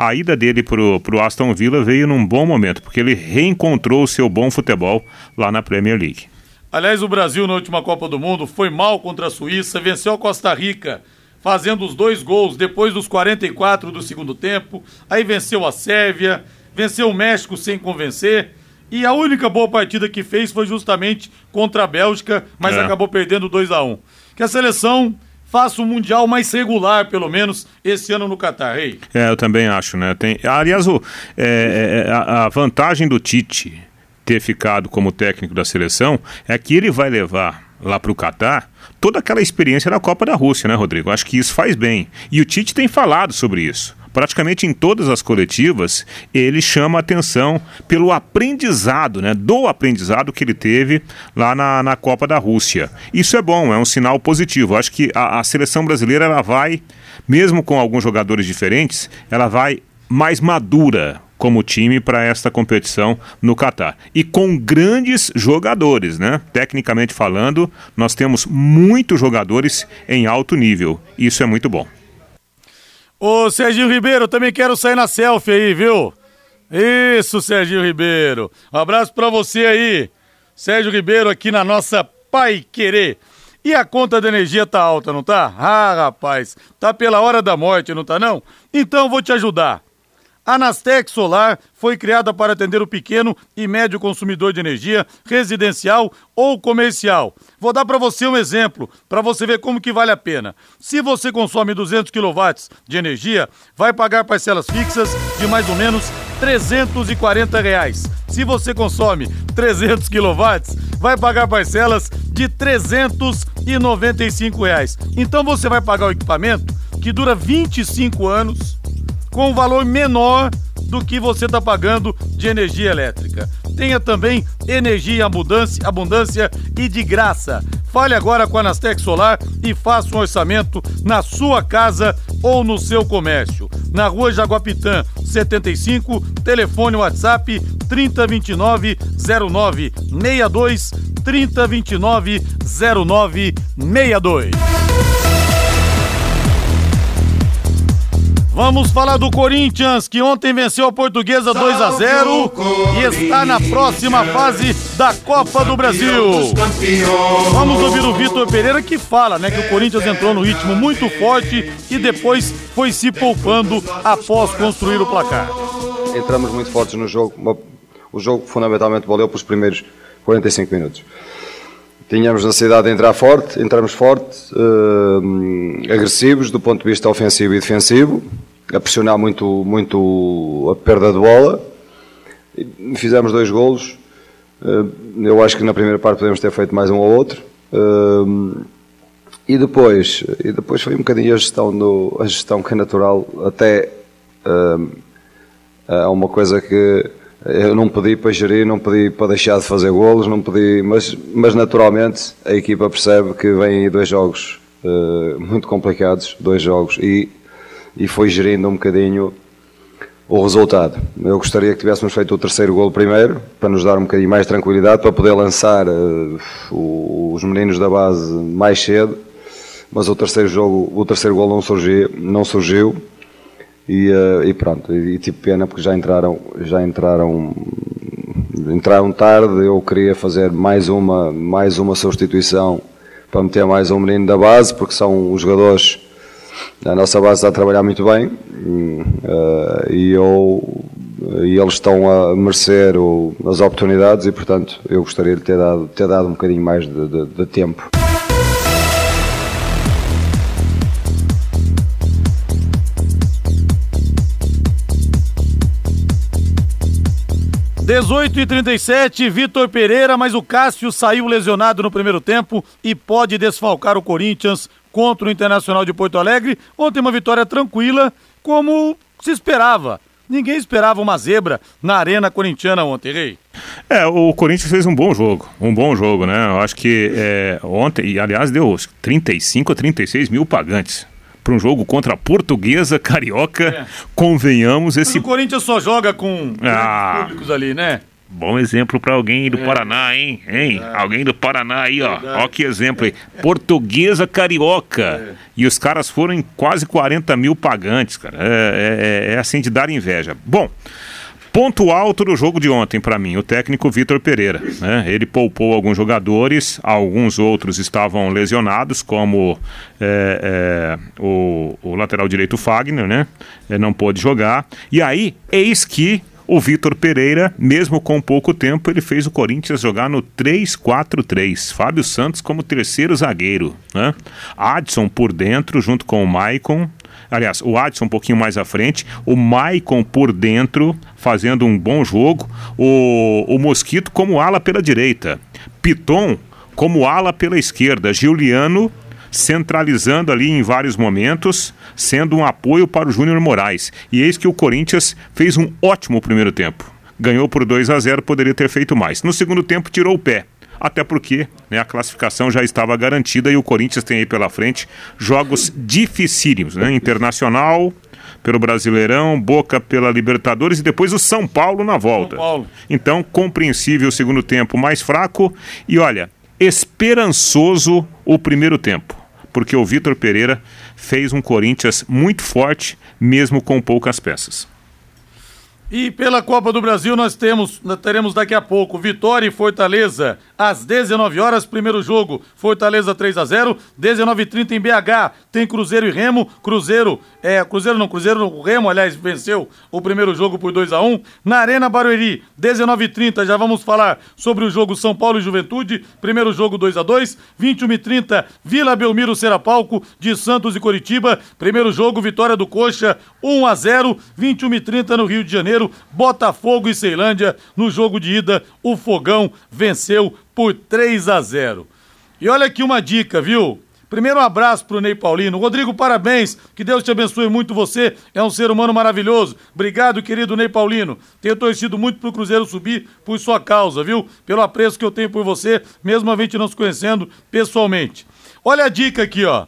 [SPEAKER 5] a ida dele pro, pro Aston Villa veio num bom momento, porque ele reencontrou o seu bom futebol lá na Premier League.
[SPEAKER 2] Aliás, o Brasil na última Copa do Mundo foi mal contra a Suíça, venceu a Costa Rica, fazendo os dois gols depois dos 44 do segundo tempo. Aí venceu a Sérvia, venceu o México sem convencer. E a única boa partida que fez foi justamente contra a Bélgica, mas
[SPEAKER 5] É.
[SPEAKER 2] acabou perdendo 2 a 1 Que a seleção faça um Mundial mais regular, pelo menos, esse ano no Catar, Rei.
[SPEAKER 5] É, eu também acho, né? Tem, aliás, o, é, é, a, a vantagem do Tite ter ficado como técnico da seleção é que ele vai levar lá para o Catar toda aquela experiência da Copa da Rússia, né, Rodrigo? Acho que isso faz bem. E o Tite tem falado sobre isso. Praticamente em todas as coletivas, ele chama atenção pelo aprendizado, né, do aprendizado que ele teve lá na, na Copa da Rússia. Isso é bom, é um sinal positivo. Acho que a, a seleção brasileira ela vai, mesmo com alguns jogadores diferentes, ela vai mais madura como time para esta competição no Catar. E com grandes jogadores, né? Tecnicamente falando, nós temos muitos jogadores em alto nível. Isso é muito bom.
[SPEAKER 2] Ô Serginho Ribeiro, também quero sair na selfie aí, viu? Isso, Serginho Ribeiro. Um abraço para você aí. Sérgio Ribeiro aqui na nossa Pai Querer. E a conta de energia tá alta, não tá? Ah, rapaz, tá pela hora da morte, não tá não? Então vou te ajudar. A Nastec Solar foi criada para atender o pequeno e médio consumidor de energia residencial ou comercial. Vou dar para você um exemplo, para você ver como que vale a pena. Se você consome 200 kW de energia, vai pagar parcelas fixas de mais ou menos 340 reais. Se você consome 300 kW, vai pagar parcelas de 395 reais. Então você vai pagar o equipamento que dura 25 anos com um valor menor do que você está pagando de energia elétrica. Tenha também energia abundância, abundância e de graça. Fale agora com a Nastec Solar e faça um orçamento na sua casa ou no seu comércio. Na rua Jaguapitã, 75, telefone WhatsApp 3029 0962 3029 0962. Vamos falar do Corinthians, que ontem venceu a Portuguesa 2 a 0 e está na próxima fase da Copa do Brasil. Vamos ouvir o Vitor Pereira que fala, né, que o Corinthians entrou no ritmo muito forte e depois foi se poupando após construir o placar.
[SPEAKER 7] Entramos muito fortes no jogo. O jogo fundamentalmente valeu para os primeiros 45 minutos. Tínhamos necessidade de entrar forte, entramos forte, eh, agressivos do ponto de vista ofensivo e defensivo, a pressionar muito, muito a perda de bola. Fizemos dois golos. Eh, eu acho que na primeira parte podemos ter feito mais um ou outro. Eh, e depois, e depois foi um bocadinho a gestão, do, a gestão que é natural, até é uma coisa que eu não pedi para gerir, não pedi para deixar de fazer golos, não pedi, mas, mas naturalmente a equipa percebe que vêm aí dois jogos muito complicados, dois jogos, e, e foi gerindo um bocadinho o resultado. Eu gostaria que tivéssemos feito o terceiro golo primeiro, para nos dar um bocadinho mais tranquilidade, para poder lançar uh, os meninos da base mais cedo, mas o terceiro jogo, o terceiro golo não surgiu, não surgiu. E, uh, e pronto, e, e tipo pena porque já entraram, já entraram, entraram tarde, eu queria fazer mais uma, mais uma substituição para meter mais um menino da base, porque são os jogadores a nossa base está a trabalhar muito bem uh, e, eu, e eles estão a merecer o, as oportunidades e portanto eu gostaria de ter dado, ter dado um bocadinho mais de, de, de tempo.
[SPEAKER 2] 18 e 37, Vitor Pereira, mas o Cássio saiu lesionado no primeiro tempo e pode desfalcar o Corinthians contra o Internacional de Porto Alegre. Ontem uma vitória tranquila, como se esperava. Ninguém esperava uma zebra na Arena Corintiana ontem, Rei.
[SPEAKER 5] É, o Corinthians fez um bom jogo, um bom jogo, né? Eu acho que é, ontem, e aliás deu 35 a 36 mil pagantes para um jogo contra a Portuguesa Carioca. É. Convenhamos esse.
[SPEAKER 2] Mas o Corinthians só joga com ah. públicos ali, né?
[SPEAKER 5] Bom exemplo para alguém do é. Paraná, hein? hein? É. Alguém do Paraná aí, ó. Ó que exemplo aí. Portuguesa Carioca. É. E os caras foram em quase 40 mil pagantes, cara. É, é, é assim de dar inveja. Bom, Ponto alto do jogo de ontem para mim, o técnico Vitor Pereira. Né? Ele poupou alguns jogadores, alguns outros estavam lesionados, como é, é, o, o, lateral direito Fagner, né? É, não pôde jogar. E aí, eis que o Vitor Pereira, mesmo com pouco tempo, ele fez o Corinthians jogar no 3-4-3. Fábio Santos como terceiro zagueiro. Né? Adson por dentro, junto com o Maicon. Aliás, o Adson um pouquinho mais à frente, o Maicon por dentro, fazendo um bom jogo, o, o Mosquito como ala pela direita, Piton como ala pela esquerda, Juliano centralizando ali em vários momentos, sendo um apoio para o Júnior Moraes. E eis que o Corinthians fez um ótimo primeiro tempo. Ganhou por 2 a 0, poderia ter feito mais. No segundo tempo, tirou o pé até porque né, a classificação já estava garantida e o Corinthians tem aí pela frente jogos dificílimos, né? Internacional pelo Brasileirão, Boca pela Libertadores e depois o São Paulo na volta. Paulo. Então, compreensível o segundo tempo mais fraco e olha, esperançoso o primeiro tempo, porque o Vitor Pereira fez um Corinthians muito forte, mesmo com poucas peças.
[SPEAKER 2] E pela Copa do Brasil nós temos, nós teremos daqui a pouco Vitória e Fortaleza às 19 horas, primeiro jogo, Fortaleza 3 a 0, 19:30 em BH, tem Cruzeiro e Remo, Cruzeiro, é, Cruzeiro não, Cruzeiro, o Remo, aliás, venceu o primeiro jogo por 2 a 1. Na Arena Barueri, 19:30, já vamos falar sobre o jogo São Paulo e Juventude, primeiro jogo 2 a 2, 21:30 Vila Belmiro Serapalco de Santos e Coritiba, primeiro jogo Vitória do Coxa 1 a 0, 21:30 no Rio de Janeiro Botafogo e Ceilândia. No jogo de ida, o Fogão venceu por 3 a 0. E olha aqui uma dica, viu? Primeiro um abraço pro Ney Paulino. Rodrigo, parabéns. Que Deus te abençoe muito você. É um ser humano maravilhoso. Obrigado, querido Ney Paulino. Tenho torcido muito pro Cruzeiro subir por sua causa, viu? Pelo apreço que eu tenho por você, mesmo a gente não se conhecendo pessoalmente. Olha a dica aqui, ó.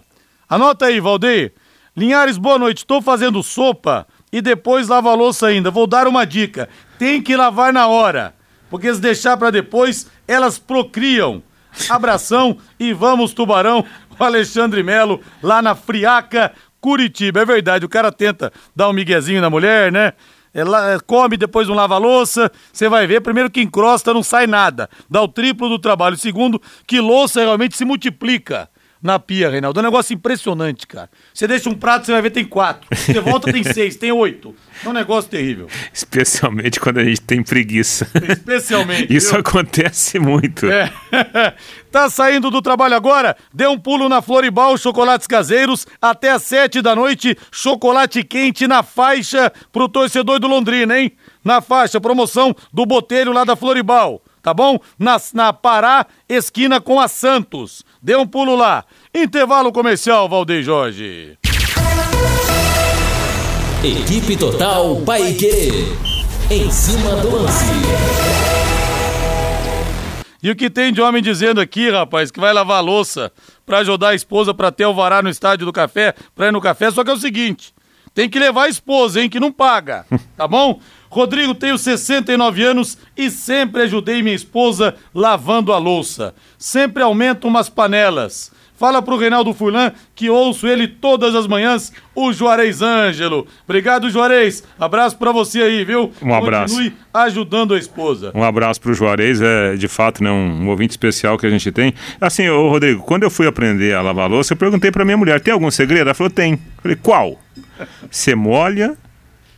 [SPEAKER 2] Anota aí, Valdeir. Linhares, boa noite. Estou fazendo sopa e depois lava a louça ainda. Vou dar uma dica: tem que lavar na hora, porque se deixar para depois, elas procriam. Abração e vamos, Tubarão, o Alexandre Melo, lá na Friaca, Curitiba. É verdade, o cara tenta dar um miguezinho na mulher, né? Ela come, depois não lava a louça. Você vai ver, primeiro que encrosta, não sai nada. Dá o triplo do trabalho. Segundo, que louça realmente se multiplica na pia, Reinaldo. É um negócio impressionante, cara. Você deixa um prato, você vai ver tem quatro. Você volta, tem seis, tem oito. É um negócio terrível.
[SPEAKER 5] Especialmente quando a gente tem preguiça.
[SPEAKER 2] Especialmente.
[SPEAKER 5] Isso viu? acontece muito. É.
[SPEAKER 2] tá saindo do trabalho agora? Dê um pulo na Floribal Chocolates Caseiros. Até às sete da noite, chocolate quente na faixa pro torcedor do Londrina, hein? Na faixa, promoção do Botelho lá da Floribal tá bom? Na, na Pará, esquina com a Santos. Dê um pulo lá. Intervalo comercial, Valdeir Jorge.
[SPEAKER 1] Equipe Total Paique. Em cima do lance.
[SPEAKER 2] E o que tem de homem dizendo aqui, rapaz, que vai lavar a louça para ajudar a esposa para ter o vará no estádio do café, para ir no café, só que é o seguinte, tem que levar a esposa, hein, que não paga, tá bom? Rodrigo, tenho 69 anos e sempre ajudei minha esposa lavando a louça. Sempre aumento umas panelas. Fala pro Reinaldo Furlan que ouço ele todas as manhãs, o Juarez Ângelo. Obrigado, Juarez. Abraço para você aí, viu?
[SPEAKER 5] Um abraço.
[SPEAKER 2] Continue ajudando a esposa.
[SPEAKER 5] Um abraço pro Juarez, é de fato né, um, um ouvinte especial que a gente tem. Assim, ô Rodrigo, quando eu fui aprender a lavar louça, eu perguntei pra minha mulher, tem algum segredo? Ela falou, tem. Eu falei, qual? Você molha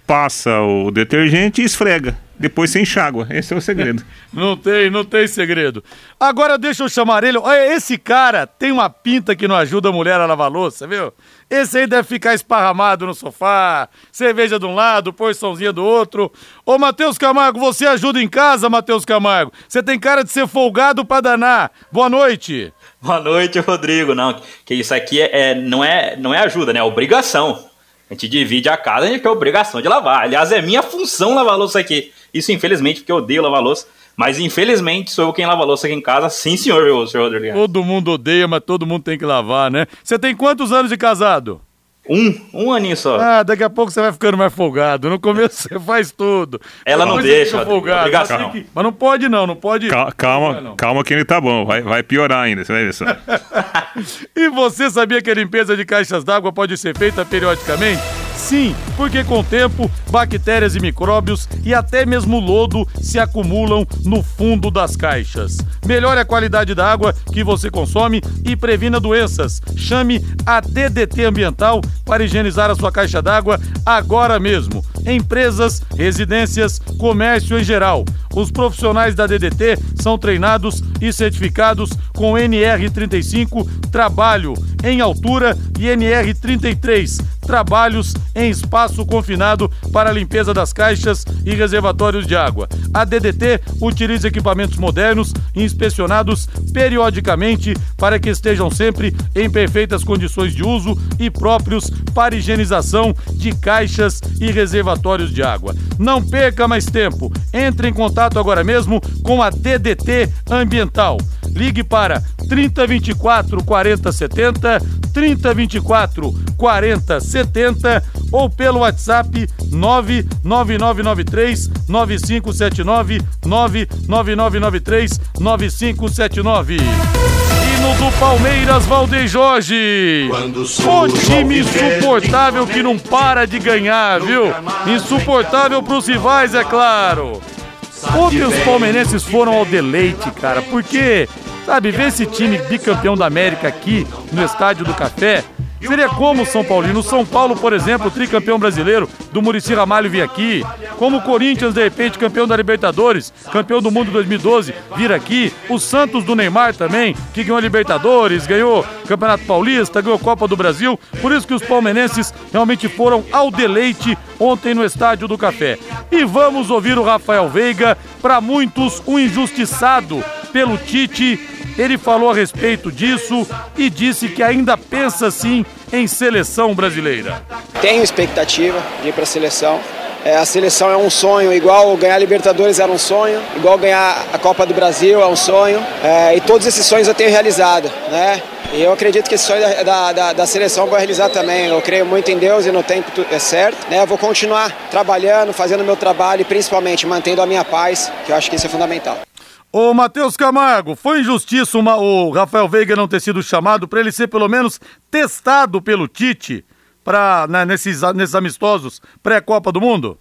[SPEAKER 5] passa o detergente e esfrega. Depois você enxágua. Esse é o segredo.
[SPEAKER 2] não tem, não tem segredo. Agora deixa eu chamar ele. Olha, esse cara tem uma pinta que não ajuda a mulher a lavar louça, viu? Esse aí deve ficar esparramado no sofá, cerveja de um lado, porçãozinha do outro. Ô, Matheus Camargo, você ajuda em casa, Matheus Camargo? Você tem cara de ser folgado pra danar. Boa noite.
[SPEAKER 8] Boa noite, Rodrigo. Não, que isso aqui é, é não, é, não é ajuda, né? É obrigação. A gente divide a casa, a gente tem a obrigação de lavar. Aliás, é minha função lavar louça aqui. Isso, infelizmente, porque eu odeio lavar louça. Mas, infelizmente, sou eu quem lava louça aqui em casa. Sim, senhor, senhor Rodrigo.
[SPEAKER 2] Todo mundo odeia, mas todo mundo tem que lavar, né? Você tem quantos anos de casado?
[SPEAKER 8] Um, um aninho só.
[SPEAKER 2] Ah, daqui a pouco você vai ficando mais folgado. No começo você faz tudo.
[SPEAKER 8] Ela não deixa.
[SPEAKER 2] Folgado. Mas, que... mas, não pode não, não pode.
[SPEAKER 5] Calma, calma, não. calma que ele tá bom. Vai, vai piorar ainda, você vai ver só.
[SPEAKER 2] e você sabia que a limpeza de caixas d'água pode ser feita periodicamente? Sim, porque com o tempo, bactérias e micróbios e até mesmo lodo se acumulam no fundo das caixas. Melhore a qualidade da água que você consome e previna doenças. Chame a DDT Ambiental para higienizar a sua caixa d'água agora mesmo. Empresas, residências, comércio em geral. Os profissionais da DDT são treinados e certificados com NR35 trabalho em altura e NR33 trabalhos em espaço confinado para a limpeza das caixas e reservatórios de água. A DDT utiliza equipamentos modernos inspecionados periodicamente para que estejam sempre em perfeitas condições de uso e próprios para higienização de caixas e reservatórios de água. Não perca mais tempo. Entre em contato agora mesmo com a DDT Ambiental. Ligue para 3024 4070, 3024 4070 ou pelo WhatsApp 99993 9579 99993 9579. Hino do Palmeiras, Valdeir Jorge. O time insuportável que não para de ganhar, viu? Insuportável pros rivais, é claro. Ontem os palmeirenses foram ao deleite, cara, porque, sabe, ver esse time bicampeão da América aqui no Estádio do Café Seria como o São Paulino. O São Paulo, por exemplo, tricampeão brasileiro do Murici Ramalho vir aqui. Como o Corinthians, de repente, campeão da Libertadores, campeão do mundo 2012, vir aqui. O Santos do Neymar também, que ganhou a Libertadores, ganhou Campeonato Paulista, ganhou Copa do Brasil. Por isso que os palmeirenses realmente foram ao deleite ontem no Estádio do Café. E vamos ouvir o Rafael Veiga, para muitos um injustiçado pelo Tite ele falou a respeito disso e disse que ainda pensa sim em seleção brasileira.
[SPEAKER 9] Tenho expectativa de ir para a seleção. É, a seleção é um sonho, igual ganhar a Libertadores era um sonho, igual ganhar a Copa do Brasil é um sonho. É, e todos esses sonhos eu tenho realizado. Né? E eu acredito que esse sonho da, da, da, seleção eu vou realizar também. Eu creio muito em Deus e no tempo é certo. Né? Eu vou continuar trabalhando, fazendo meu trabalho e principalmente mantendo a minha paz, que eu acho que isso é fundamental.
[SPEAKER 2] Ô, Matheus Camargo, foi injustiça uma, o Rafael Veiga não ter sido chamado para ele ser pelo menos testado pelo Tite pra, né, nesses, nesses amistosos pré-Copa do Mundo?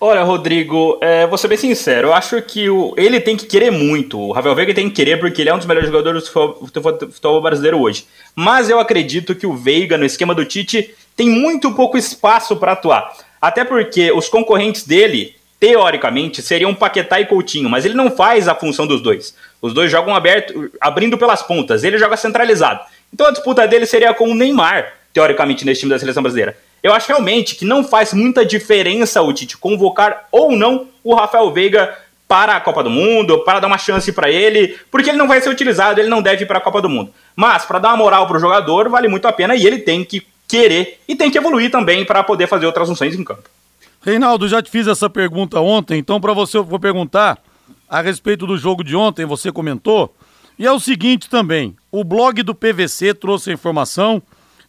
[SPEAKER 8] Olha, Rodrigo, é, vou ser bem sincero, eu acho que o, ele tem que querer muito. O Rafael Veiga tem que querer porque ele é um dos melhores jogadores do futebol brasileiro hoje. Mas eu acredito que o Veiga, no esquema do Tite, tem muito pouco espaço para atuar. Até porque os concorrentes dele teoricamente, seriam Paquetá e Coutinho, mas ele não faz a função dos dois. Os dois jogam aberto, abrindo pelas pontas, ele joga centralizado. Então a disputa dele seria com o Neymar, teoricamente, nesse time da seleção brasileira. Eu acho realmente que não faz muita diferença o Tite convocar ou não o Rafael Veiga para a Copa do Mundo, para dar uma chance para ele, porque ele não vai ser utilizado, ele não deve ir para a Copa do Mundo. Mas para dar uma moral para o jogador, vale muito a pena e ele tem que querer e tem que evoluir também para poder fazer outras funções em campo.
[SPEAKER 2] Reinaldo, já te fiz essa pergunta ontem, então para você eu vou perguntar a respeito do jogo de ontem, você comentou. E é o seguinte também, o blog do PVC trouxe a informação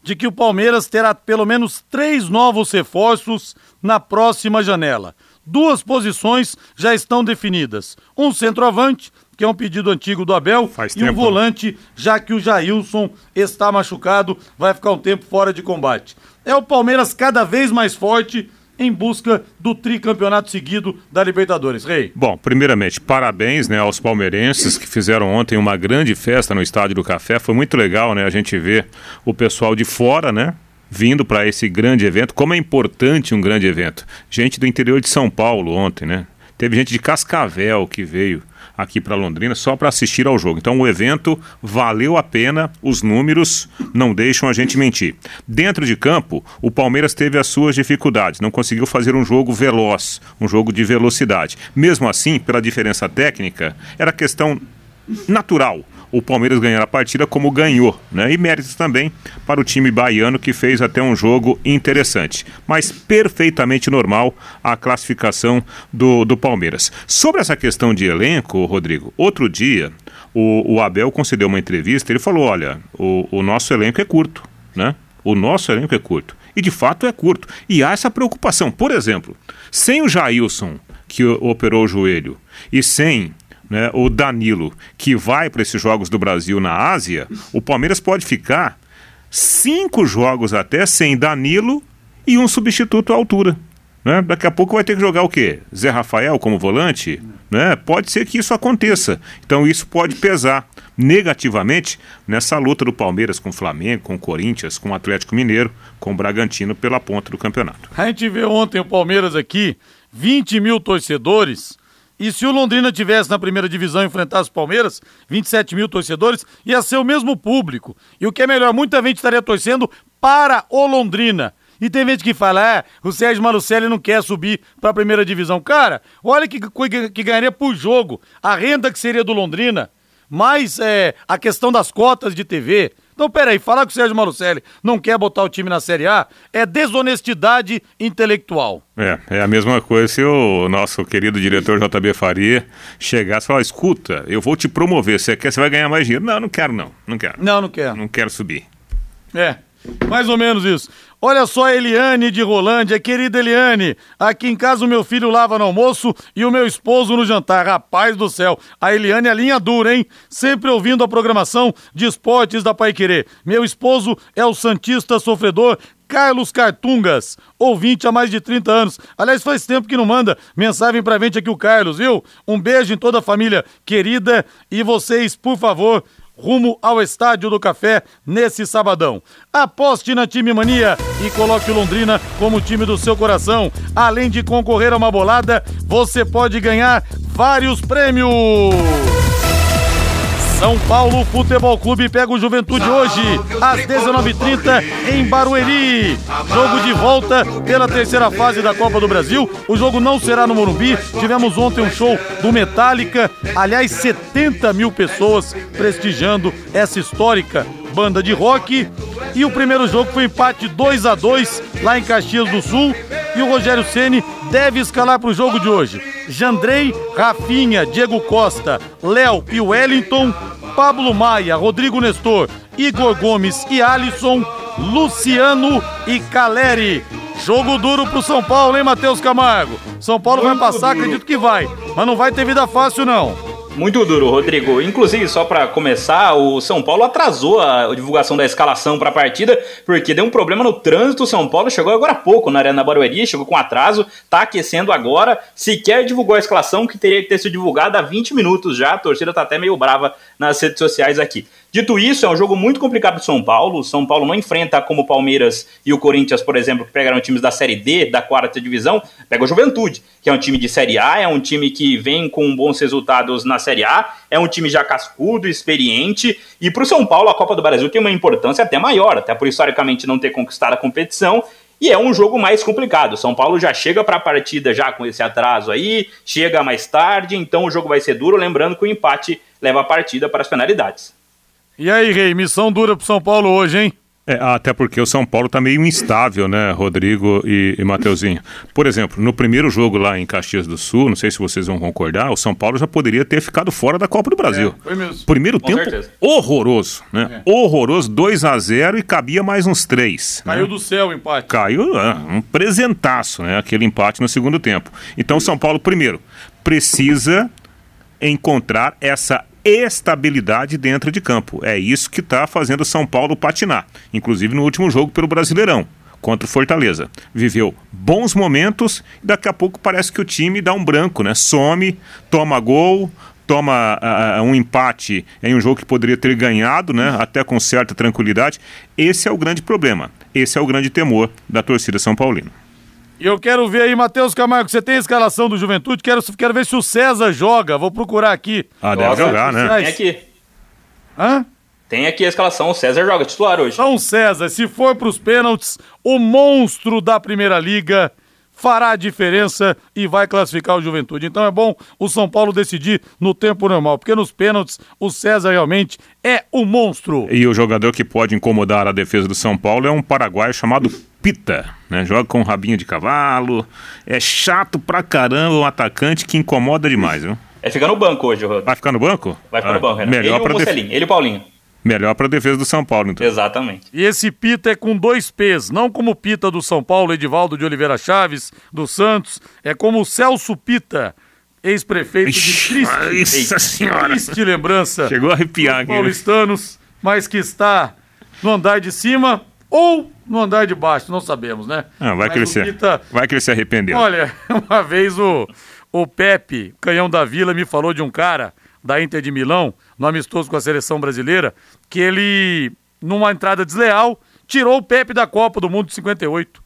[SPEAKER 2] de que o Palmeiras terá pelo menos três novos reforços na próxima janela. Duas posições já estão definidas. Um centroavante, que é um pedido antigo do Abel, Faz e tempo, um né? volante, já que o Jailson está machucado, vai ficar um tempo fora de combate. É o Palmeiras cada vez mais forte em busca do tricampeonato seguido da Libertadores. Rei.
[SPEAKER 5] Bom, primeiramente, parabéns né, aos palmeirenses que fizeram ontem uma grande festa no Estádio do Café. Foi muito legal né, a gente ver o pessoal de fora, né? Vindo para esse grande evento, como é importante um grande evento. Gente do interior de São Paulo ontem, né? Teve gente de Cascavel que veio aqui para Londrina só para assistir ao jogo. Então o evento valeu a pena, os números não deixam a gente mentir. Dentro de campo, o Palmeiras teve as suas dificuldades, não conseguiu fazer um jogo veloz, um jogo de velocidade. Mesmo assim, pela diferença técnica, era questão natural o Palmeiras ganhar a partida como ganhou, né? E méritos também para o time baiano que fez até um jogo interessante, mas perfeitamente normal a classificação do, do Palmeiras. Sobre essa questão de elenco, Rodrigo, outro dia o, o Abel concedeu uma entrevista, ele falou: olha, o, o nosso elenco é curto, né? O nosso elenco é curto. E de fato é curto. E há essa preocupação. Por exemplo, sem o Jailson, que operou o joelho, e sem né, o Danilo, que vai para esses Jogos do Brasil na Ásia, o Palmeiras pode ficar cinco jogos até sem Danilo e um substituto à altura. Né? Daqui a pouco vai ter que jogar o quê? Zé Rafael como volante? Né? Pode ser que isso aconteça. Então isso pode pesar negativamente nessa luta do Palmeiras com o Flamengo, com o Corinthians, com o Atlético Mineiro, com o Bragantino pela ponta do campeonato.
[SPEAKER 2] A gente vê ontem o Palmeiras aqui, 20 mil torcedores e se o Londrina tivesse na primeira divisão enfrentasse o Palmeiras, 27 mil torcedores, ia ser o mesmo público. E o que é melhor, muita gente estaria torcendo para o Londrina. E tem gente que fala, ah, o Sérgio Malucelli não quer subir para a primeira divisão. Cara, olha que, que, que ganharia por jogo. A renda que seria do Londrina, mais é, a questão das cotas de TV. Então, peraí, falar que o Sérgio Malucelli não quer botar o time na Série A é desonestidade intelectual.
[SPEAKER 5] É, é a mesma coisa se o nosso querido diretor JB Faria chegasse e falar: escuta, eu vou te promover, você quer, você vai ganhar mais dinheiro. Não, não quero, não. Não quero.
[SPEAKER 2] Não, não quero.
[SPEAKER 5] Não quero subir.
[SPEAKER 2] É, mais ou menos isso. Olha só a Eliane de Rolândia, querida Eliane. Aqui em casa o meu filho lava no almoço e o meu esposo no jantar. Rapaz do céu, a Eliane é linha dura, hein? Sempre ouvindo a programação de esportes da Pai Querer. Meu esposo é o Santista Sofredor Carlos Cartungas, ouvinte há mais de 30 anos. Aliás, faz tempo que não manda mensagem pra gente aqui o Carlos, viu? Um beijo em toda a família querida e vocês, por favor, rumo ao Estádio do Café nesse sabadão. Aposte na Time Mania e coloque Londrina como time do seu coração. Além de concorrer a uma bolada, você pode ganhar vários prêmios. São Paulo Futebol Clube pega o Juventude hoje, às 19h30, em Barueri. Jogo de volta pela terceira fase da Copa do Brasil. O jogo não será no Morumbi. Tivemos ontem um show do Metallica. Aliás, 70 mil pessoas prestigiando essa histórica banda de rock. E o primeiro jogo foi empate 2 a 2 lá em Caxias do Sul. E o Rogério Ceni deve escalar para o jogo de hoje. Jandrei, Rafinha, Diego Costa, Léo e Wellington, Pablo Maia, Rodrigo Nestor, Igor Gomes e Alisson, Luciano e Caleri. Jogo duro pro São Paulo, hein, Matheus Camargo? São Paulo Muito vai passar, duro. acredito que vai, mas não vai ter vida fácil, não.
[SPEAKER 8] Muito duro, Rodrigo. Inclusive, só para começar, o São Paulo atrasou a divulgação da escalação para a partida, porque deu um problema no trânsito. O São Paulo chegou agora há pouco na Arena Barueri, chegou com atraso, tá aquecendo agora. Sequer divulgou a escalação que teria que ter sido divulgada há 20 minutos já. A torcida tá até meio brava nas redes sociais aqui. Dito isso, é um jogo muito complicado do São Paulo. O São Paulo não enfrenta como o Palmeiras e o Corinthians, por exemplo, que pegaram times da Série D, da quarta divisão, pega o Juventude, que é um time de Série A, é um time que vem com bons resultados na Série A, é um time já cascudo, experiente, e para o São Paulo a Copa do Brasil tem uma importância até maior, até por historicamente não ter conquistado a competição, e é um jogo mais complicado. São Paulo já chega para a partida já com esse atraso aí, chega mais tarde, então o jogo vai ser duro, lembrando que o empate leva a partida para as penalidades.
[SPEAKER 2] E aí, Rei, missão dura pro São Paulo hoje, hein?
[SPEAKER 5] É, até porque o São Paulo está meio instável, né, Rodrigo e, e Mateuzinho? Por exemplo, no primeiro jogo lá em Caxias do Sul, não sei se vocês vão concordar, o São Paulo já poderia ter ficado fora da Copa do Brasil. É, foi mesmo. Primeiro Com tempo certeza. horroroso, né? É. Horroroso, 2 a 0 e cabia mais uns três.
[SPEAKER 2] Caiu né? do céu o empate.
[SPEAKER 5] Caiu, é, um presentaço, né, aquele empate no segundo tempo. Então o São Paulo, primeiro, precisa encontrar essa estabilidade dentro de campo. É isso que está fazendo o São Paulo patinar, inclusive no último jogo pelo Brasileirão contra o Fortaleza. Viveu bons momentos e daqui a pouco parece que o time dá um branco, né? Some, toma gol, toma uh, um empate em um jogo que poderia ter ganhado, né? Até com certa tranquilidade. Esse é o grande problema. Esse é o grande temor da torcida São Paulina.
[SPEAKER 2] E eu quero ver aí, Matheus Camargo, você tem a escalação do Juventude? Quero, quero ver se o César joga. Vou procurar aqui.
[SPEAKER 5] Ah, deve Nossa, jogar, né?
[SPEAKER 8] Tem aqui. Hã? Tem aqui a escalação, o César joga titular hoje.
[SPEAKER 2] Então, César, se for para os pênaltis, o monstro da Primeira Liga fará a diferença e vai classificar o Juventude. Então é bom o São Paulo decidir no tempo normal, porque nos pênaltis o César realmente é o monstro.
[SPEAKER 5] E o jogador que pode incomodar a defesa do São Paulo é um paraguaio chamado Pita, né? Joga com um rabinho de cavalo, é chato pra caramba, um atacante que incomoda demais, viu?
[SPEAKER 8] É ficar no banco hoje, Rodrigo.
[SPEAKER 5] Vai ficar no banco?
[SPEAKER 8] Vai ficar ah, no banco, Renan. Melhor ele e o Mocelinho, def... ele e o Paulinho.
[SPEAKER 5] Melhor para a defesa do São Paulo, então.
[SPEAKER 8] Exatamente.
[SPEAKER 2] E esse Pita é com dois P's, não como o Pita do São Paulo, Edivaldo de Oliveira Chaves, do Santos, é como o Celso Pita, ex-prefeito de
[SPEAKER 5] triste, Nossa senhora.
[SPEAKER 2] triste lembrança.
[SPEAKER 5] Chegou a arrepiar aqui.
[SPEAKER 2] Paulistanos, mas que está no andar de cima ou no andar de baixo, não sabemos, né?
[SPEAKER 5] Ah, vai, se, Pita... vai se arrependeu.
[SPEAKER 2] Olha, uma vez o, o Pepe, canhão da Vila, me falou de um cara da Inter de Milão, no amistoso com a seleção brasileira, que ele, numa entrada desleal, tirou o Pepe da Copa do Mundo de 58.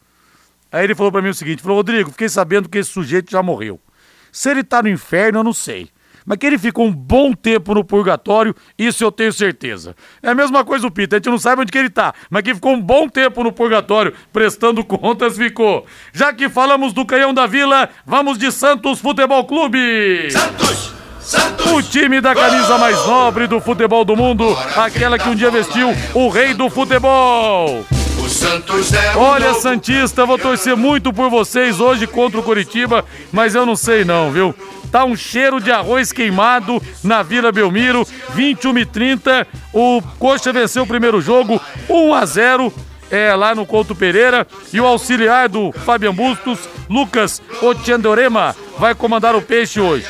[SPEAKER 2] Aí ele falou para mim o seguinte, falou, Rodrigo, fiquei sabendo que esse sujeito já morreu. Se ele tá no inferno, eu não sei. Mas que ele ficou um bom tempo no purgatório, isso eu tenho certeza. É a mesma coisa o Peter, a gente não sabe onde que ele tá, mas que ficou um bom tempo no purgatório, prestando contas, ficou. Já que falamos do Canhão da Vila, vamos de Santos Futebol Clube!
[SPEAKER 3] Santos! Santos!
[SPEAKER 2] O time da camisa mais nobre do futebol do mundo, aquela que um dia vestiu o rei do futebol.
[SPEAKER 3] O Santos é o
[SPEAKER 2] Olha,
[SPEAKER 3] novo-
[SPEAKER 2] Santista, vou torcer muito por vocês hoje contra o Coritiba, mas eu não sei não, viu? Tá um cheiro de arroz queimado na Vila Belmiro, 21 e 30. O Coxa venceu o primeiro jogo, 1 a 0 é, lá no Couto Pereira. E o auxiliar do Fabian Bustos, Lucas Otiandorema, vai comandar o Peixe hoje.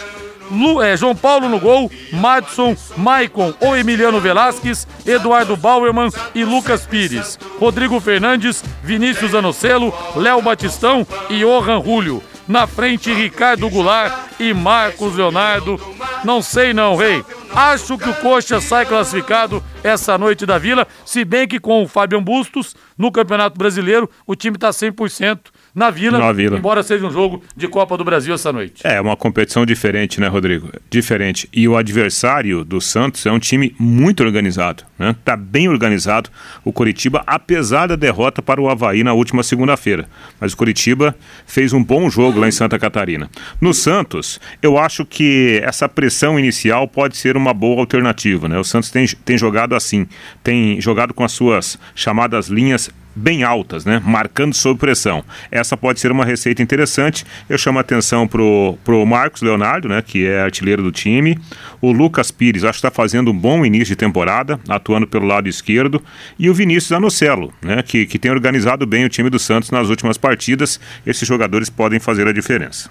[SPEAKER 2] Lu- é, João Paulo no gol, Madison, Maicon ou Emiliano Velasquez, Eduardo Bauerman e Lucas Pires. Rodrigo Fernandes, Vinícius Anocelo, Léo Batistão e Johan Julio. Na frente, Ricardo Goulart e Marcos Leonardo. Não sei não, rei. Acho que o Coxa sai classificado essa noite da Vila, se bem que com o Fabian Bustos, no Campeonato Brasileiro, o time está 100% na Vila,
[SPEAKER 5] Na Vila.
[SPEAKER 2] embora seja um jogo de Copa do Brasil essa noite.
[SPEAKER 5] É uma competição diferente, né, Rodrigo? Diferente. E o adversário do Santos é um time muito organizado, né? Tá bem organizado o Coritiba, apesar da derrota para o Havaí na última segunda-feira. Mas o Coritiba fez um bom jogo lá em Santa Catarina. No Santos, eu acho que essa pressão inicial pode ser uma boa alternativa, né? O Santos tem, tem jogado assim, tem jogado com as suas chamadas linhas bem altas, né? Marcando sob pressão. Essa pode ser uma receita interessante. Eu chamo a atenção pro, pro Marcos Leonardo, né? Que é artilheiro do time. O Lucas Pires, acho que está fazendo um bom início de temporada, atuando pelo lado esquerdo. E o Vinícius Anocelo, né? Que, que tem organizado bem o time do Santos nas últimas partidas. Esses jogadores podem fazer a diferença.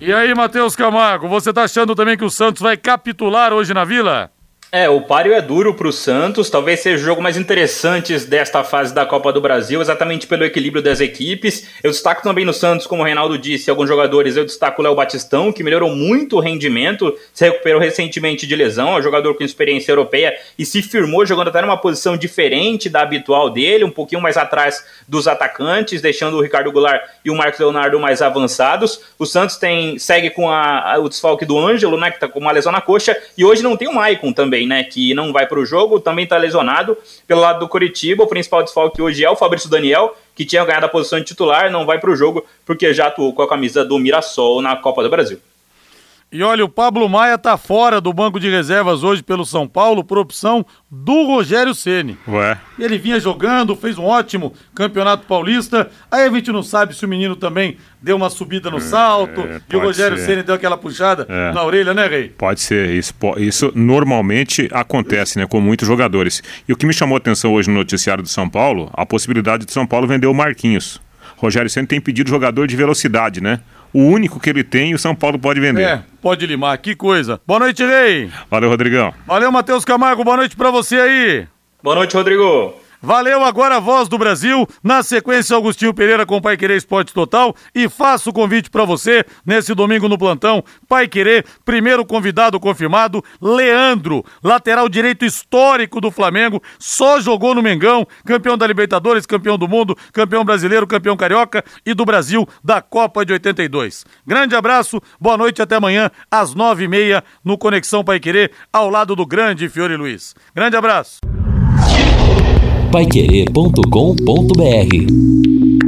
[SPEAKER 2] E aí, Matheus Camargo, você tá achando também que o Santos vai capitular hoje na Vila?
[SPEAKER 8] É, o páreo é duro pro Santos, talvez seja o jogo mais interessante desta fase da Copa do Brasil, exatamente pelo equilíbrio das equipes. Eu destaco também no Santos, como o Reinaldo disse, alguns jogadores, eu destaco o Léo Batistão, que melhorou muito o rendimento, se recuperou recentemente de lesão, é um jogador com experiência europeia e se firmou jogando até numa posição diferente da habitual dele, um pouquinho mais atrás dos atacantes, deixando o Ricardo Goulart e o Marcos Leonardo mais avançados. O Santos tem segue com a, a- o desfalque do Ângelo, né, que tá com uma lesão na coxa, e hoje não tem o Maicon também, né, que não vai para o jogo, também tá lesionado. Pelo lado do Curitiba, o principal desfalque hoje é o Fabrício Daniel, que tinha ganhado a posição de titular, não vai para o jogo porque já atuou com a camisa do Mirassol na Copa do Brasil.
[SPEAKER 2] E olha, o Pablo Maia tá fora do banco de reservas hoje pelo São Paulo por opção do Rogério Ceni.
[SPEAKER 5] Ué.
[SPEAKER 2] Ele vinha jogando, fez um ótimo campeonato paulista. Aí a gente não sabe se o menino também deu uma subida no salto e o Rogério. Ceni deu aquela puxada
[SPEAKER 5] É.
[SPEAKER 2] na orelha, né, Rei?
[SPEAKER 5] Pode ser, isso, isso normalmente acontece, né, com muitos jogadores. E o que me chamou a atenção hoje no noticiário do São Paulo, a possibilidade de São Paulo vender o Marquinhos. Rogério Senna tem pedido jogador de velocidade, né? O único que ele tem, o São Paulo pode vender.
[SPEAKER 2] É, pode limar, que coisa. Boa noite, Rei.
[SPEAKER 5] Valeu, Rodrigão.
[SPEAKER 2] Valeu, Matheus Camargo, boa noite pra você aí.
[SPEAKER 8] Boa noite, Rodrigo.
[SPEAKER 2] Valeu agora a voz do Brasil, na sequência Augustinho Pereira com Pai Querer Esporte Total e faço o convite pra você nesse domingo no plantão, Pai Querer, primeiro convidado confirmado, Leandro, lateral direito histórico do Flamengo, só jogou no Mengão, campeão da Libertadores, campeão do mundo, campeão brasileiro, campeão carioca e do Brasil da Copa de 82. Grande abraço, boa noite até amanhã às nove e meia no Conexão Pai Querer, ao lado do grande Fiore Luiz. Grande abraço.
[SPEAKER 1] Paiquerê.com.br